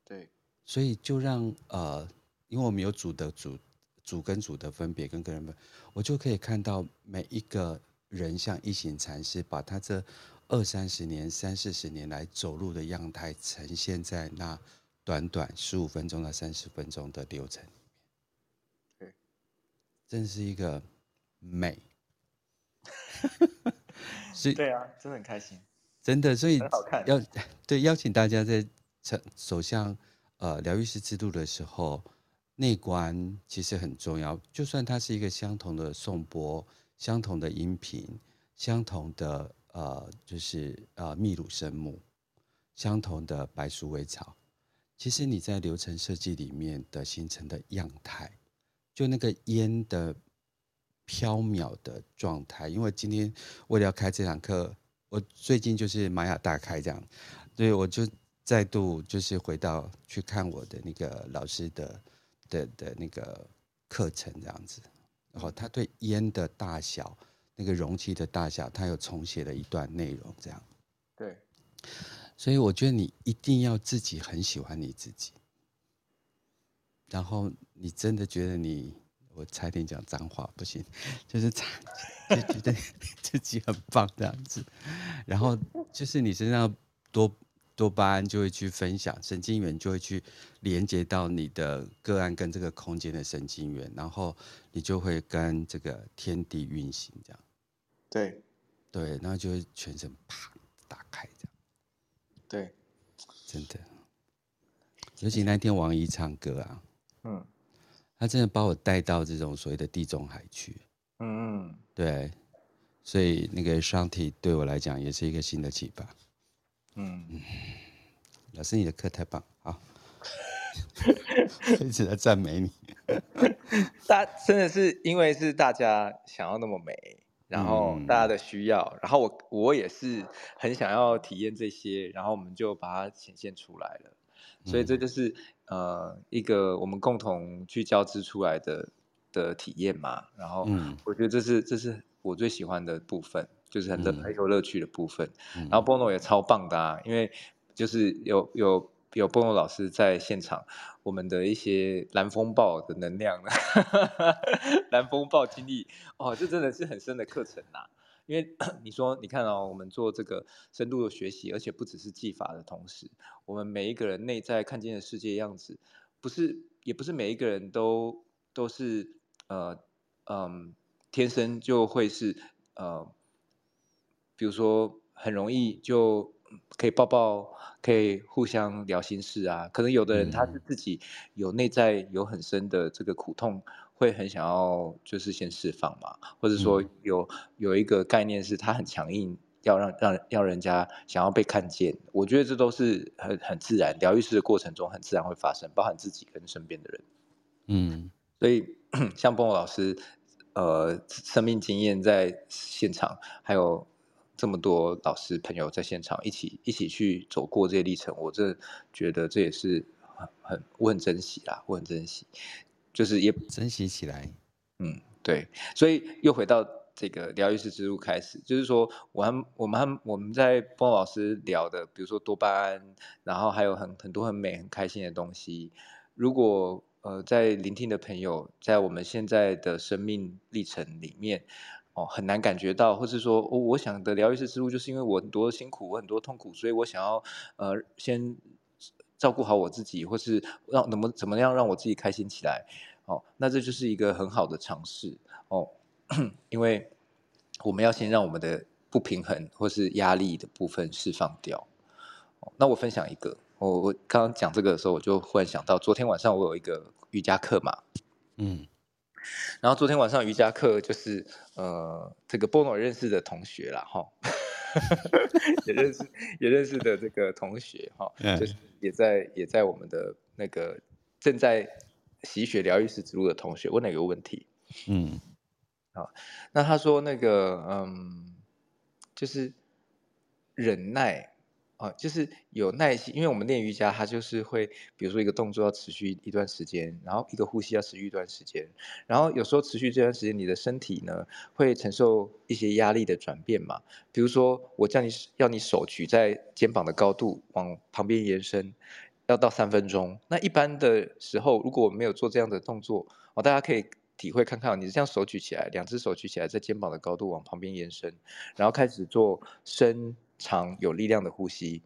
对，所以就让呃，因为我们有主的主主跟主的分别跟个人分，我就可以看到每一个人像一行禅师，把他这二三十年、三四十年来走路的样态呈现在那。短短十五分钟到三十分钟的流程真是一个美。所以对啊，真的很开心，真的，所以要对邀请大家在走向呃疗愈师之路的时候，内观其实很重要。就算它是一个相同的颂钵、相同的音频、相同的呃就是呃秘鲁圣木、相同的白鼠尾草。其实你在流程设计里面的形成的样态，就那个烟的飘渺的状态。因为今天为了要开这堂课，我最近就是玛雅大开这样，所以我就再度就是回到去看我的那个老师的的的那个课程这样子。然后他对烟的大小，那个容器的大小，他有重写了一段内容这样。对。所以我觉得你一定要自己很喜欢你自己，然后你真的觉得你，我差点讲脏话，不行，就是 就觉得自己很棒这样子，然后就是你身上多多巴胺就会去分享，神经元就会去连接到你的个案跟这个空间的神经元，然后你就会跟这个天地运行这样，对，对，然后就会全身啪打开这样。对，真的，尤其那天王一唱歌啊，嗯，他真的把我带到这种所谓的地中海去，嗯嗯，对，所以那个 Shanti 对我来讲也是一个新的启发，嗯。嗯，老师你的课太棒，好，一直在赞美你，大真的是因为是大家想要那么美，然后大家的需要，嗯、然后我我也是很想要体验这些，然后我们就把它显现出来了。所以这就是、嗯、呃一个我们共同去交织出来的的体验嘛。然后我觉得这是这是我最喜欢的部分，就是很很有乐趣的部分。嗯、然后 Bono 也超棒的啊，因为就是有有有 Bono 老师在现场，我们的一些蓝风暴的能量，蓝风暴经历哦，这真的是很深的课程呐、啊。因为 你说，你看哦，我们做这个深度的学习，而且不只是技法的同时，我们每一个人内在看见的世界样子，不是，也不是每一个人都都是呃嗯天生就会是呃，比如说很容易就可以抱抱，可以互相聊心事啊。可能有的人他是自己有内在有很深的这个苦痛。会很想要，就是先释放嘛，或者说有有一个概念是他很强硬，要让让要人家想要被看见。我觉得这都是很很自然，疗愈师的过程中很自然会发生，包含自己跟身边的人。嗯，所以 像 Bono 老师，呃，生命经验在现场，还有这么多老师朋友在现场一起一起去走过这些历程，我这觉得这也是很很我很珍惜啦，我很珍惜。就是也珍惜起来，嗯，对，所以又回到这个疗愈师之路开始，就是说，我们我们我们在 Bono 老师聊的，比如说多巴胺，然后还有很很多很美很开心的东西。如果呃，在聆听的朋友，在我们现在的生命历程里面，哦，很难感觉到，或是说，我想的疗愈师之路，就是因为我很多辛苦，我很多痛苦，所以我想要呃，先照顾好我自己，或是让怎么怎么样让我自己开心起来。哦，那这就是一个很好的尝试哦，因为我们要先让我们的不平衡或是压力的部分释放掉。哦，那我分享一个，我我刚刚讲这个的时候，我就忽然想到，昨天晚上我有一个瑜伽课嘛，嗯，然后昨天晚上瑜伽课就是呃，这个 Bono 认识的同学啦，哈，也认识也认识的这个同学哈，就是也在也在我们的那个正在。习学疗愈师之路的同学问了一个问题，嗯，啊，那他说那个，嗯，就是忍耐啊，就是有耐心，因为我们练瑜伽，它就是会，比如说一个动作要持续一段时间，然后一个呼吸要持续一段时间，然后有时候持续这段时间，你的身体呢会承受一些压力的转变嘛，比如说我叫你要你手举在肩膀的高度往旁边延伸。要到三分钟。那一般的时候，如果我没有做这样的动作，哦，大家可以体会看看，你这样手举起来，两只手举起来，在肩膀的高度往旁边延伸，然后开始做深长有力量的呼吸。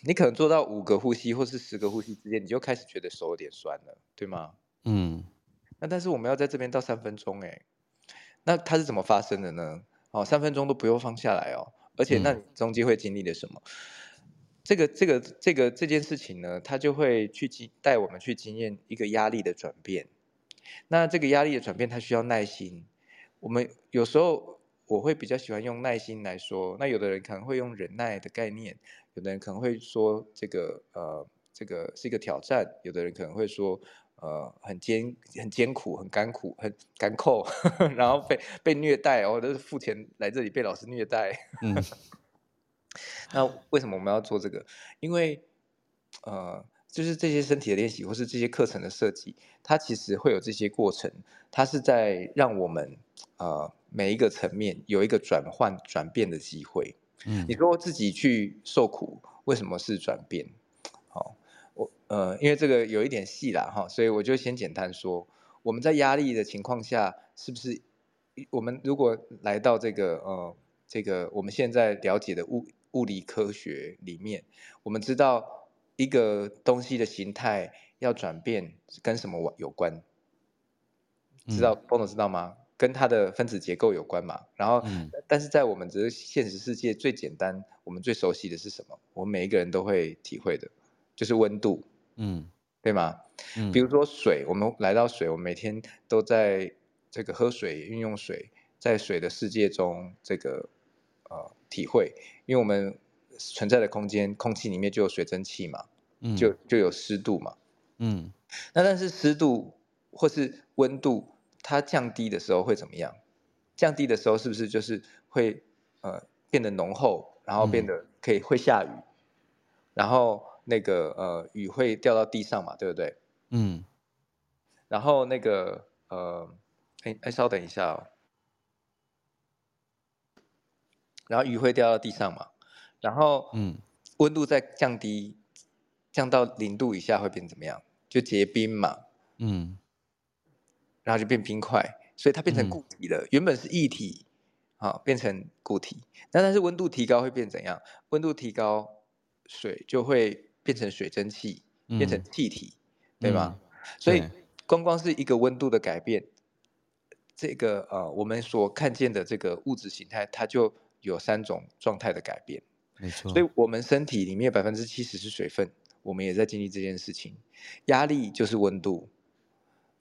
你可能做到五个呼吸或是十个呼吸之间，你就开始觉得手有点酸了，对吗？嗯。那但是我们要在这边到三分钟，哎，那它是怎么发生的呢？哦，三分钟都不用放下来哦。而且，那你中间会经历了什么？嗯、这个、这个、这个这件事情呢，它就会去经带我们去经验一个压力的转变。那这个压力的转变，它需要耐心。我们有时候我会比较喜欢用耐心来说，那有的人可能会用忍耐的概念，有的人可能会说这个呃，这个是一个挑战，有的人可能会说。呃，很艰很艰苦，很甘苦，很甘扣，然后被被虐待，哦，都是付钱来这里被老师虐待。嗯，那为什么我们要做这个？因为呃，就是这些身体的练习，或是这些课程的设计，它其实会有这些过程，它是在让我们呃每一个层面有一个转换转变的机会。嗯，你说自己去受苦，为什么是转变？好我呃，因为这个有一点细啦哈，所以我就先简单说，我们在压力的情况下，是不是我们如果来到这个呃这个我们现在了解的物物理科学里面，我们知道一个东西的形态要转变跟什么有关？知道 Bono 知道吗？跟它的分子结构有关嘛。然后，嗯、但是在我们这个现实世界最简单，我们最熟悉的是什么？我们每一个人都会体会的。就是温度，嗯，对吗？嗯，比如说水，我们来到水，我们每天都在这个喝水、运用水，在水的世界中这个呃体会，因为我们存在的空间，空气里面就有水蒸气嘛，嗯，就就有湿度嘛，嗯，那但是湿度或是温度它降低的时候会怎么样？降低的时候是不是就是会呃变得浓厚，然后变得可以会下雨，嗯、然后那个呃雨会掉到地上嘛，对不对？嗯。然后那个呃，哎哎，稍等一下哦。然后雨会掉到地上嘛，然后嗯，温度再降低，降到零度以下会变怎么样？就结冰嘛。嗯。然后就变冰块。所以它变成固体了，嗯、原本是液体，啊、哦，变成固体。那但是温度提高会变怎样？温度提高，水就会变成水蒸气，变成气体，嗯、对吗？嗯、所以光光是一个温度的改变，这个呃，我们所看见的这个物质形态，它就有三种状态的改变。没错。所以我们身体里面百分之七十是水分，我们也在经历这件事情。压力就是温度，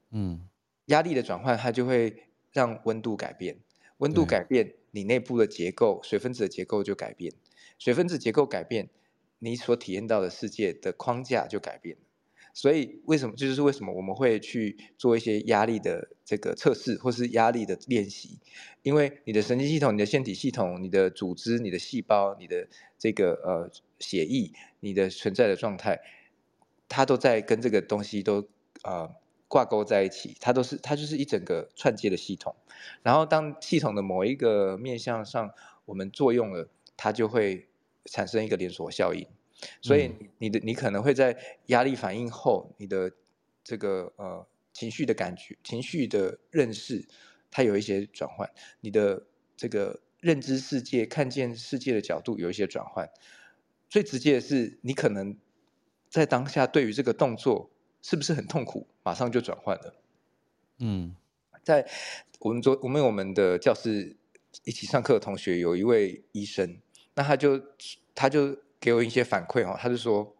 嗯。压力的转换，它就会让温度改变。温度改变，你内部的结构，水分子的结构就改变。水分子结构改变，你所体验到的世界的框架就改变。所以，为什么这？就是为什么我们会去做一些压力的这个测试，或是压力的练习？因为你的神经系统、你的腺体系统、你的组织、你的细胞、你的这个呃血液、你的存在的状态，它都在跟这个东西都呃。挂钩在一起，它都是它就是一整个串接的系统。然后当系统的某一个面向上我们作用了，它就会产生一个连锁效应。所以你的你可能会在压力反应后，你的这个呃情绪的感觉、情绪的认识，它有一些转换。你的这个认知世界、看见世界的角度有一些转换。最直接的是，你可能在当下对于这个动作。是不是很痛苦？马上就转换了。嗯，在我们昨我们我们的教室一起上课的同学有一位医生，那他就他就给我一些反馈哦，他就说，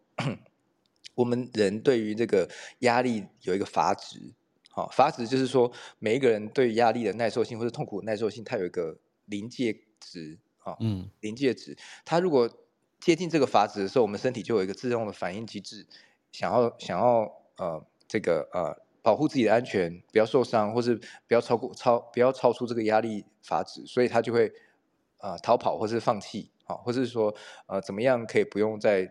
我们人对于这个压力有一个阀值，好，阀值就是说每一个人对压力的耐受性或者痛苦的耐受性，它有一个临界值，哦，嗯，临界值，它如果接近这个阀值的时候，我们身体就有一个自动的反应机制，想要想要。呃，这个呃，保护自己的安全，不要受伤，或是不要超过超，不要超出这个压力阀值，所以他就会呃逃跑，或是放弃，啊，或是说呃怎么样可以不用在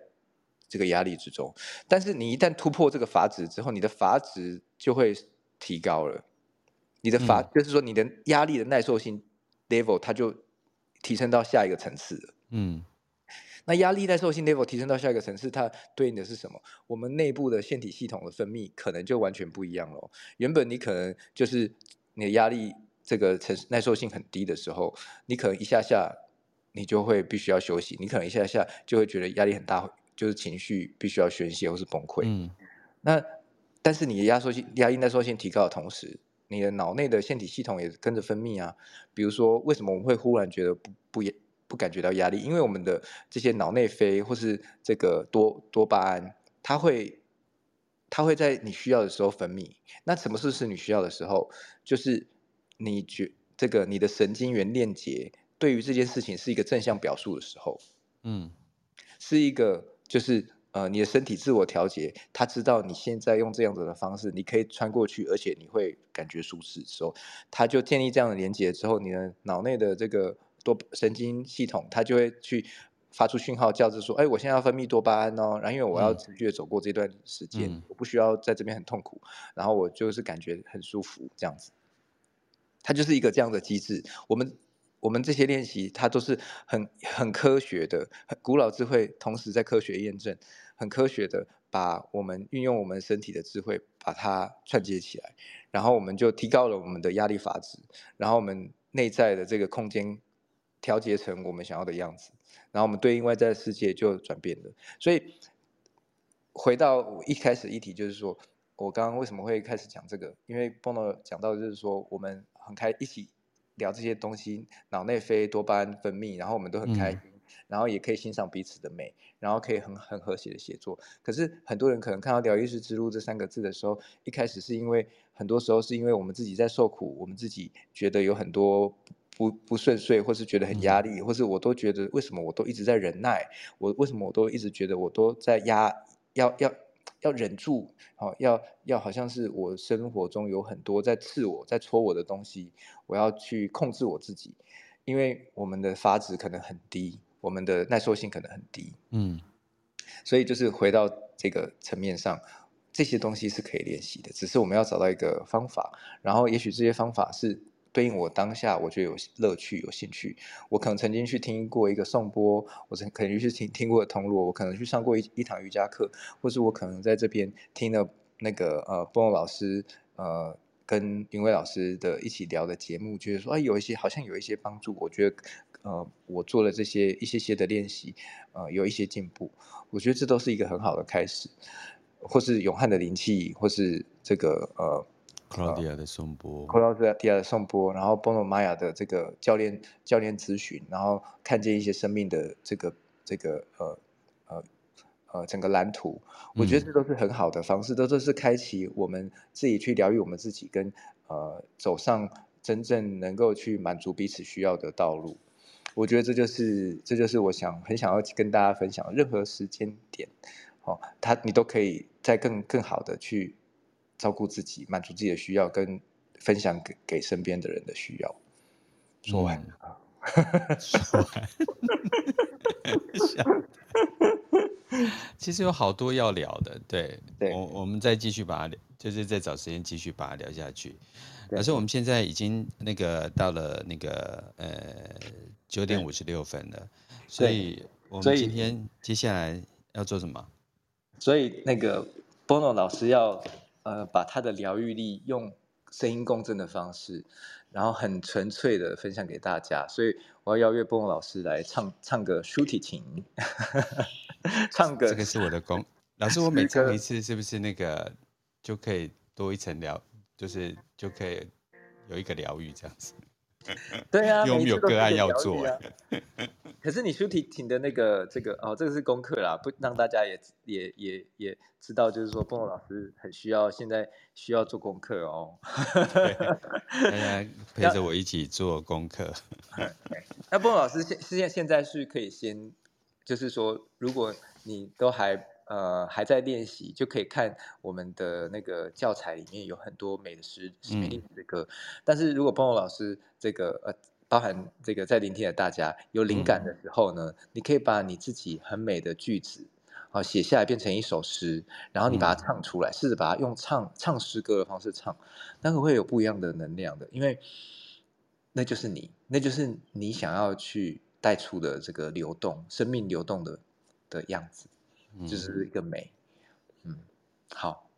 这个压力之中。但是你一旦突破这个阀值之后，你的阀值就会提高了，你的阀、嗯、就是说你的压力的耐受性 level 它就提升到下一个层次了。嗯。那压力耐受性 level 提升到下一个层次，它对应的是什么？我们内部的腺体系统的分泌可能就完全不一样了。原本你可能就是你的压力这个承耐受性很低的时候，你可能一下下你就会必须要休息，你可能一下下就会觉得压力很大，就是情绪必须要宣泄或是崩溃。嗯。那但是你的压缩性压力耐受性提高的同时，你的脑内的腺体系统也跟着分泌啊。比如说，为什么我们会忽然觉得不不也？不感觉到压力，因为我们的这些脑内啡或是这个多多巴胺，它会它会在你需要的时候分泌。那什么事是你需要的时候？就是你觉这个你的神经元链接对于这件事情是一个正向表述的时候，嗯，是一个就是呃你的身体自我调节，他知道你现在用这样子的方式，你可以穿过去，而且你会感觉舒适的时候，他就建立这样的连接之后，你的脑内的这个。多神经系统，它就会去发出讯号，叫着说：“哎，我现在要分泌多巴胺哦。”然后因为我要持续的走过这段时间，嗯、我不需要在这边很痛苦，然后我就是感觉很舒服，这样子。它就是一个这样的机制。我们我们这些练习，它都是很很科学的，很古老智慧，同时在科学验证，很科学的把我们运用我们身体的智慧把它串接起来，然后我们就提高了我们的压力阀值，然后我们内在的这个空间。调节成我们想要的样子，然后我们对应外在的世界就转变了。所以回到我一开始议题，就是说我刚刚为什么会开始讲这个？因为 Bono 讲到就是说我们很开一起聊这些东西，脑内啡、多巴胺分泌，然后我们都很开心，嗯、然后也可以欣赏彼此的美，然后可以很很和谐的写作。可是很多人可能看到疗愈师之路这三个字的时候，一开始是因为很多时候是因为我们自己在受苦，我们自己觉得有很多。不不顺遂，或是觉得很压力，或是我都觉得为什么我都一直在忍耐，我为什么我都一直觉得我都在压，要要要忍住，好，要要好像是我生活中有很多在刺我、在戳我的东西，我要去控制我自己，因为我们的发值可能很低，我们的耐受性可能很低，嗯，所以就是回到这个层面上，这些东西是可以练习的，只是我们要找到一个方法，然后也许这些方法是。对应我当下，我觉得有乐趣、有兴趣。我可能曾经去听过一个颂钵，我曾可能去听听过铜锣，我可能去上过一一堂瑜伽课，或是我可能在这边听了那个呃波老师呃跟云伟老师的一起聊的节目，觉得说哎有一些好像有一些帮助。我觉得呃我做了这些一些些的练习，呃有一些进步。我觉得这都是一个很好的开始，或是永汉的灵气，或是这个呃。克劳迪亚的颂钵，Claudia 的颂钵，然后波诺玛雅的这个教练教练咨询，然后看见一些生命的这个这个呃呃呃整个蓝图，我觉得这都是很好的方式，嗯、都都是开启我们自己去疗愈我们自己，跟呃走上真正能够去满足彼此需要的道路。我觉得这就是这就是我想很想要跟大家分享，任何时间点，哦，他你都可以在更更好的去。照顾自己，满足自己的需要，跟分享给给身边的人的需要。说完了，说完。其实有好多要聊的，对，对我我们再继续把它，就是再找时间继续把它聊下去。可是我们现在已经那个到了那个呃九点五十六分了，所以我们今天接下来要做什么？所以那个波诺老师要。呃，把他的疗愈力用声音共振的方式，然后很纯粹的分享给大家。所以我要邀约波波老师来唱唱个舒体琴，唱个这个是我的功。老师，我每唱一次是不是那个就可以多一层疗，就是就可以有一个疗愈这样子？对啊，因为我们有个案要做。可是你舒提琴的那个这个哦，这个是功课啦，不让大家也也也也知道，就是说波诺老师很需要现在需要做功课哦。大家 陪着我一起做功课。那波诺老师现现现在是可以先，就是说，如果你都还。呃，还在练习，就可以看我们的那个教材里面有很多美的诗、美丽的歌。嗯、但是如果波诺老师这个呃，包含这个在聆听的大家有灵感的时候呢，嗯、你可以把你自己很美的句子啊写下来，变成一首诗，然后你把它唱出来，试着、嗯、把它用唱唱诗歌的方式唱，那个会有不一样的能量的，因为那就是你，那就是你想要去带出的这个流动、生命流动的的样子。就是一个美，嗯，好，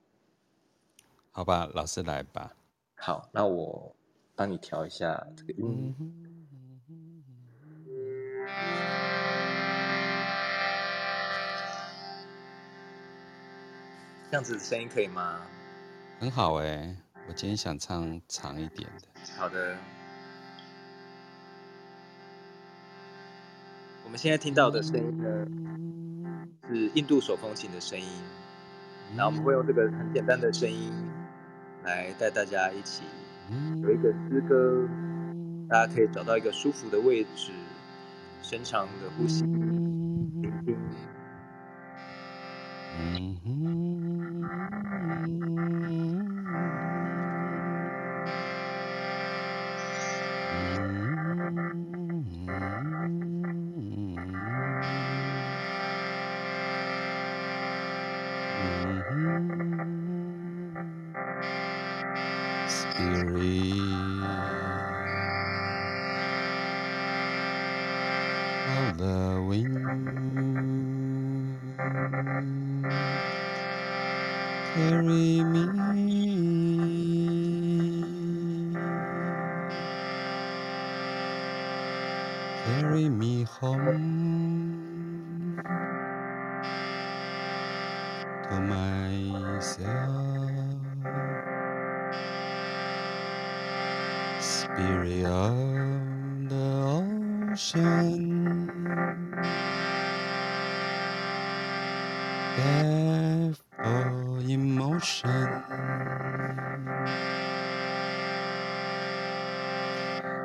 好吧，老师来吧。好，那我帮你调一下这个音，这样子的声音可以吗？很好哎，我今天想唱长一点的。好的，我们现在听到的声音呢？是印度手风琴的声音，然后我们会用这个很简单的声音来带大家一起有一个诗歌，大家可以找到一个舒服的位置，深长的呼吸，聆听。Mm-hmm. eerie. Halloween, carry me, carry me home to myself. beyond the ocean. Careful emotion.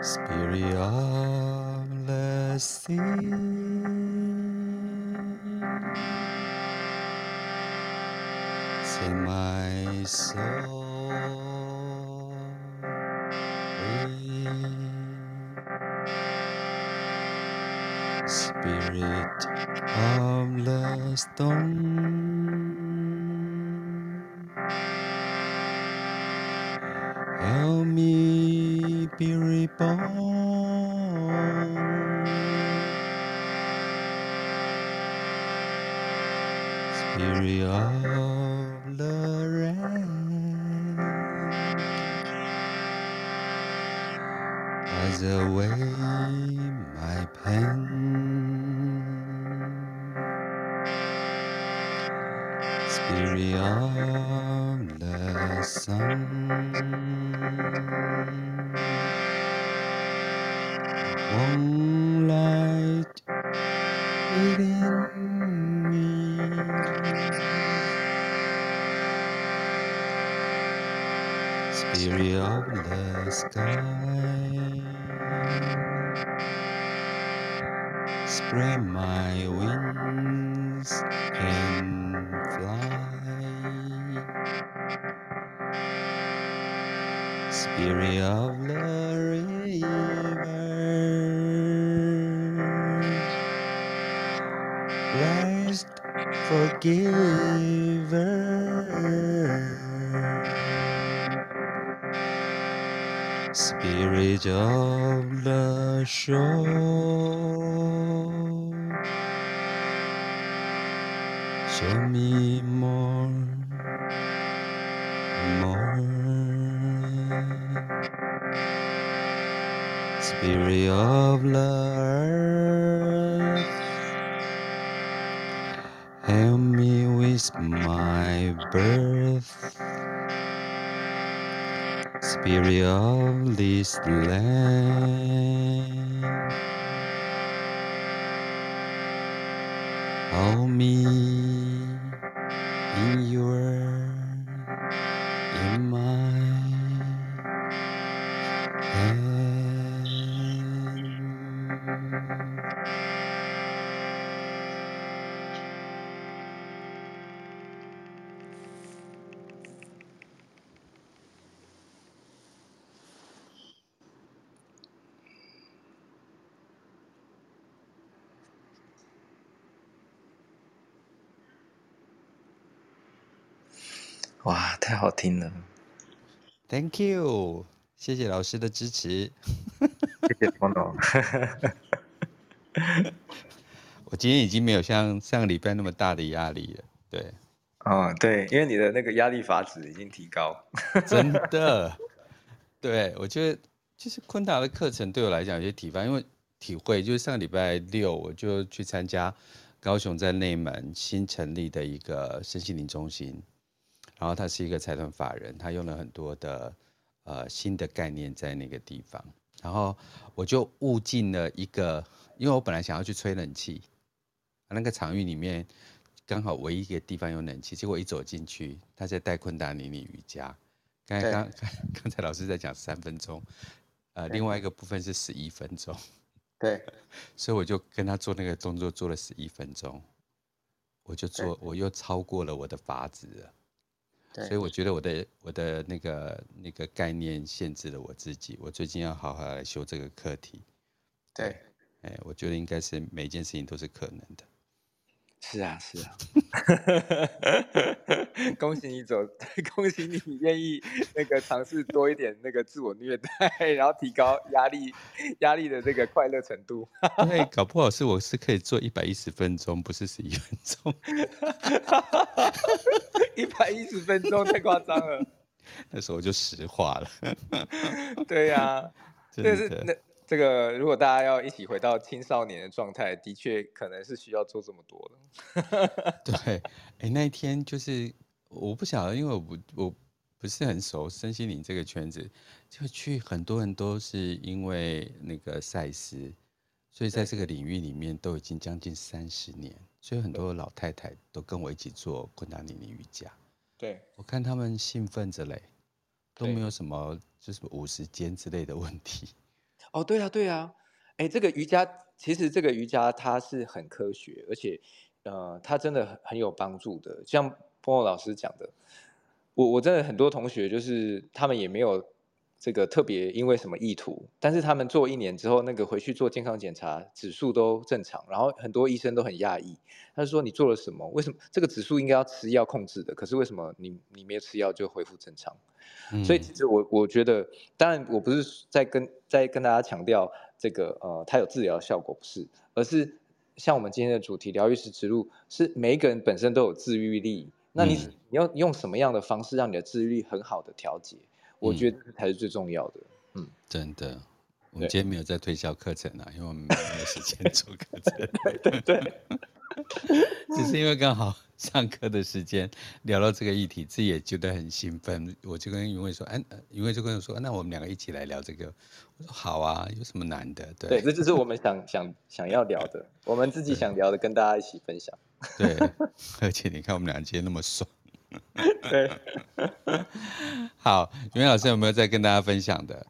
Spirit of the sea. Say my soul. Spirit of the sky. Spread my wings Of the shore, show me more, more. Spirit of earth, help me with my birth. Spirit of this land, 谢谢老师的支持。谢谢 Tono。我今天已经没有像上个礼拜那么大的压力了。对，哦，对，因为你的那个压力阀值已经提高。真的。对，我觉得就是昆达的课程对我来讲有些体会，因为体会就是上个礼拜六我就去参加高雄在内门新成立的一个身心灵中心。然后他是一个财团法人，他用了很多的呃新的概念在那个地方。然后我就误进了一个，因为我本来想要去吹冷气，那个场域里面刚好唯一一个地方有冷气，结果一走进去，他在带昆达尼尼瑜伽。刚才刚刚才老师在讲三分钟，呃，另外一个部分是十一分钟。对，所以我就跟他做那个动作，做了十一分钟，我就做，我又超过了我的法子了。所以我觉得我的我的那个那个概念限制了我自己。我最近要好好来修这个课题。对，哎，我觉得应该是每一件事情都是可能的。是啊，是啊。恭喜你走，恭喜你愿意那个尝试多一点那个自我虐待，然后提高压力压力的这个快乐程度。因为，搞不好是我是可以做一百一十分钟，不是十一分钟。一百一十分钟太夸张了。那时候我就石化了。对呀、啊，这是那这个如果大家要一起回到青少年的状态，的确可能是需要做这么多的。对，哎，那一天就是我不晓得，因为我不我不是很熟身心灵这个圈子，就去很多人都是因为那个赛斯，所以在这个领域里面都已经将近三十年。所以很多老太太都跟我一起做昆达尼尼瑜伽，对，我看他们兴奋着嘞，都没有什么就是五十肩之类的问题。哦，对啊，对啊，哎，这个瑜伽其实这个瑜伽它是很科学，而且呃，它真的很有帮助的。像波波老师讲的，我我真的很多同学就是他们也没有。这个特别因为什么意图？但是他们做一年之后，那个回去做健康检查，指数都正常，然后很多医生都很讶异。他说：“你做了什么？为什么这个指数应该要吃药控制的？可是为什么你你没有吃药就恢复正常？”嗯、所以其实我我觉得，当然我不是在跟在跟大家强调这个呃它有治疗效果，不是，而是像我们今天的主题，疗愈师之路，是每一个人本身都有治愈力。那你、嗯、你要用什么样的方式让你的治愈力很好的调节？我觉得这才是最重要的。嗯，真的，我们今天没有在推销课程啊，因为我们没有时间做课程。对 对对，只是因为刚好上课的时间聊到这个议题，自己也觉得很兴奋。我就跟云慧说：“哎，云慧就跟我说，那我们两个一起来聊这个。”我说：“好啊，有什么难的？”对，对，这就是我们想想想要聊的，我们自己想聊的，跟大家一起分享。对，而且你看，我们俩今天那么爽。对，好，云蔚老师有没有再跟大家分享的？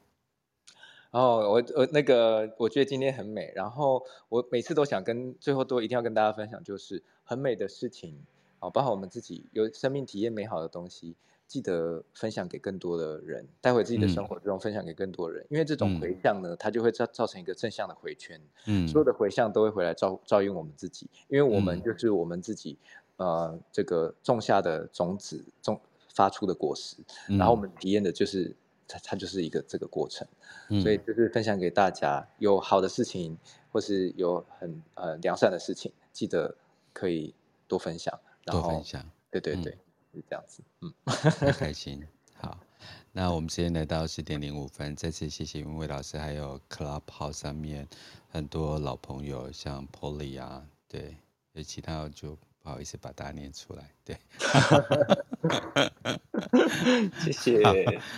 哦，我我那个，我觉得今天很美，然后我每次都想跟最后都一定要跟大家分享，就是很美的事情，哦，包括我们自己有生命体验美好的东西，记得分享给更多的人，带回自己的生活之中分享给更多人，嗯、因为这种回向呢，它就会造造成一个正向的回圈，嗯，所有的回向都会回来照照应我们自己，因为我们就是我们自己。呃，这个种下的种子，种发出的果实，嗯、然后我们体验的就是它，它就是一个这个过程。嗯、所以就是分享给大家，有好的事情，或是有很呃良善的事情，记得可以多分享。然后多分享，对对对，嗯、是这样子。嗯，很开心。好，那我们时间来到十点零五分，再次谢谢云伟老师，还有 Clubhouse 上面很多老朋友，像 Polly 啊，对，有其他就。不好意思，把大家念出来。对，谢谢。好，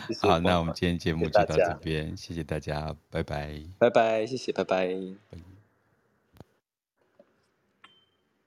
谢谢好，那我们今天节目就到这边，谢谢大家，谢谢大家，拜拜，拜拜，谢谢，拜拜。拜拜。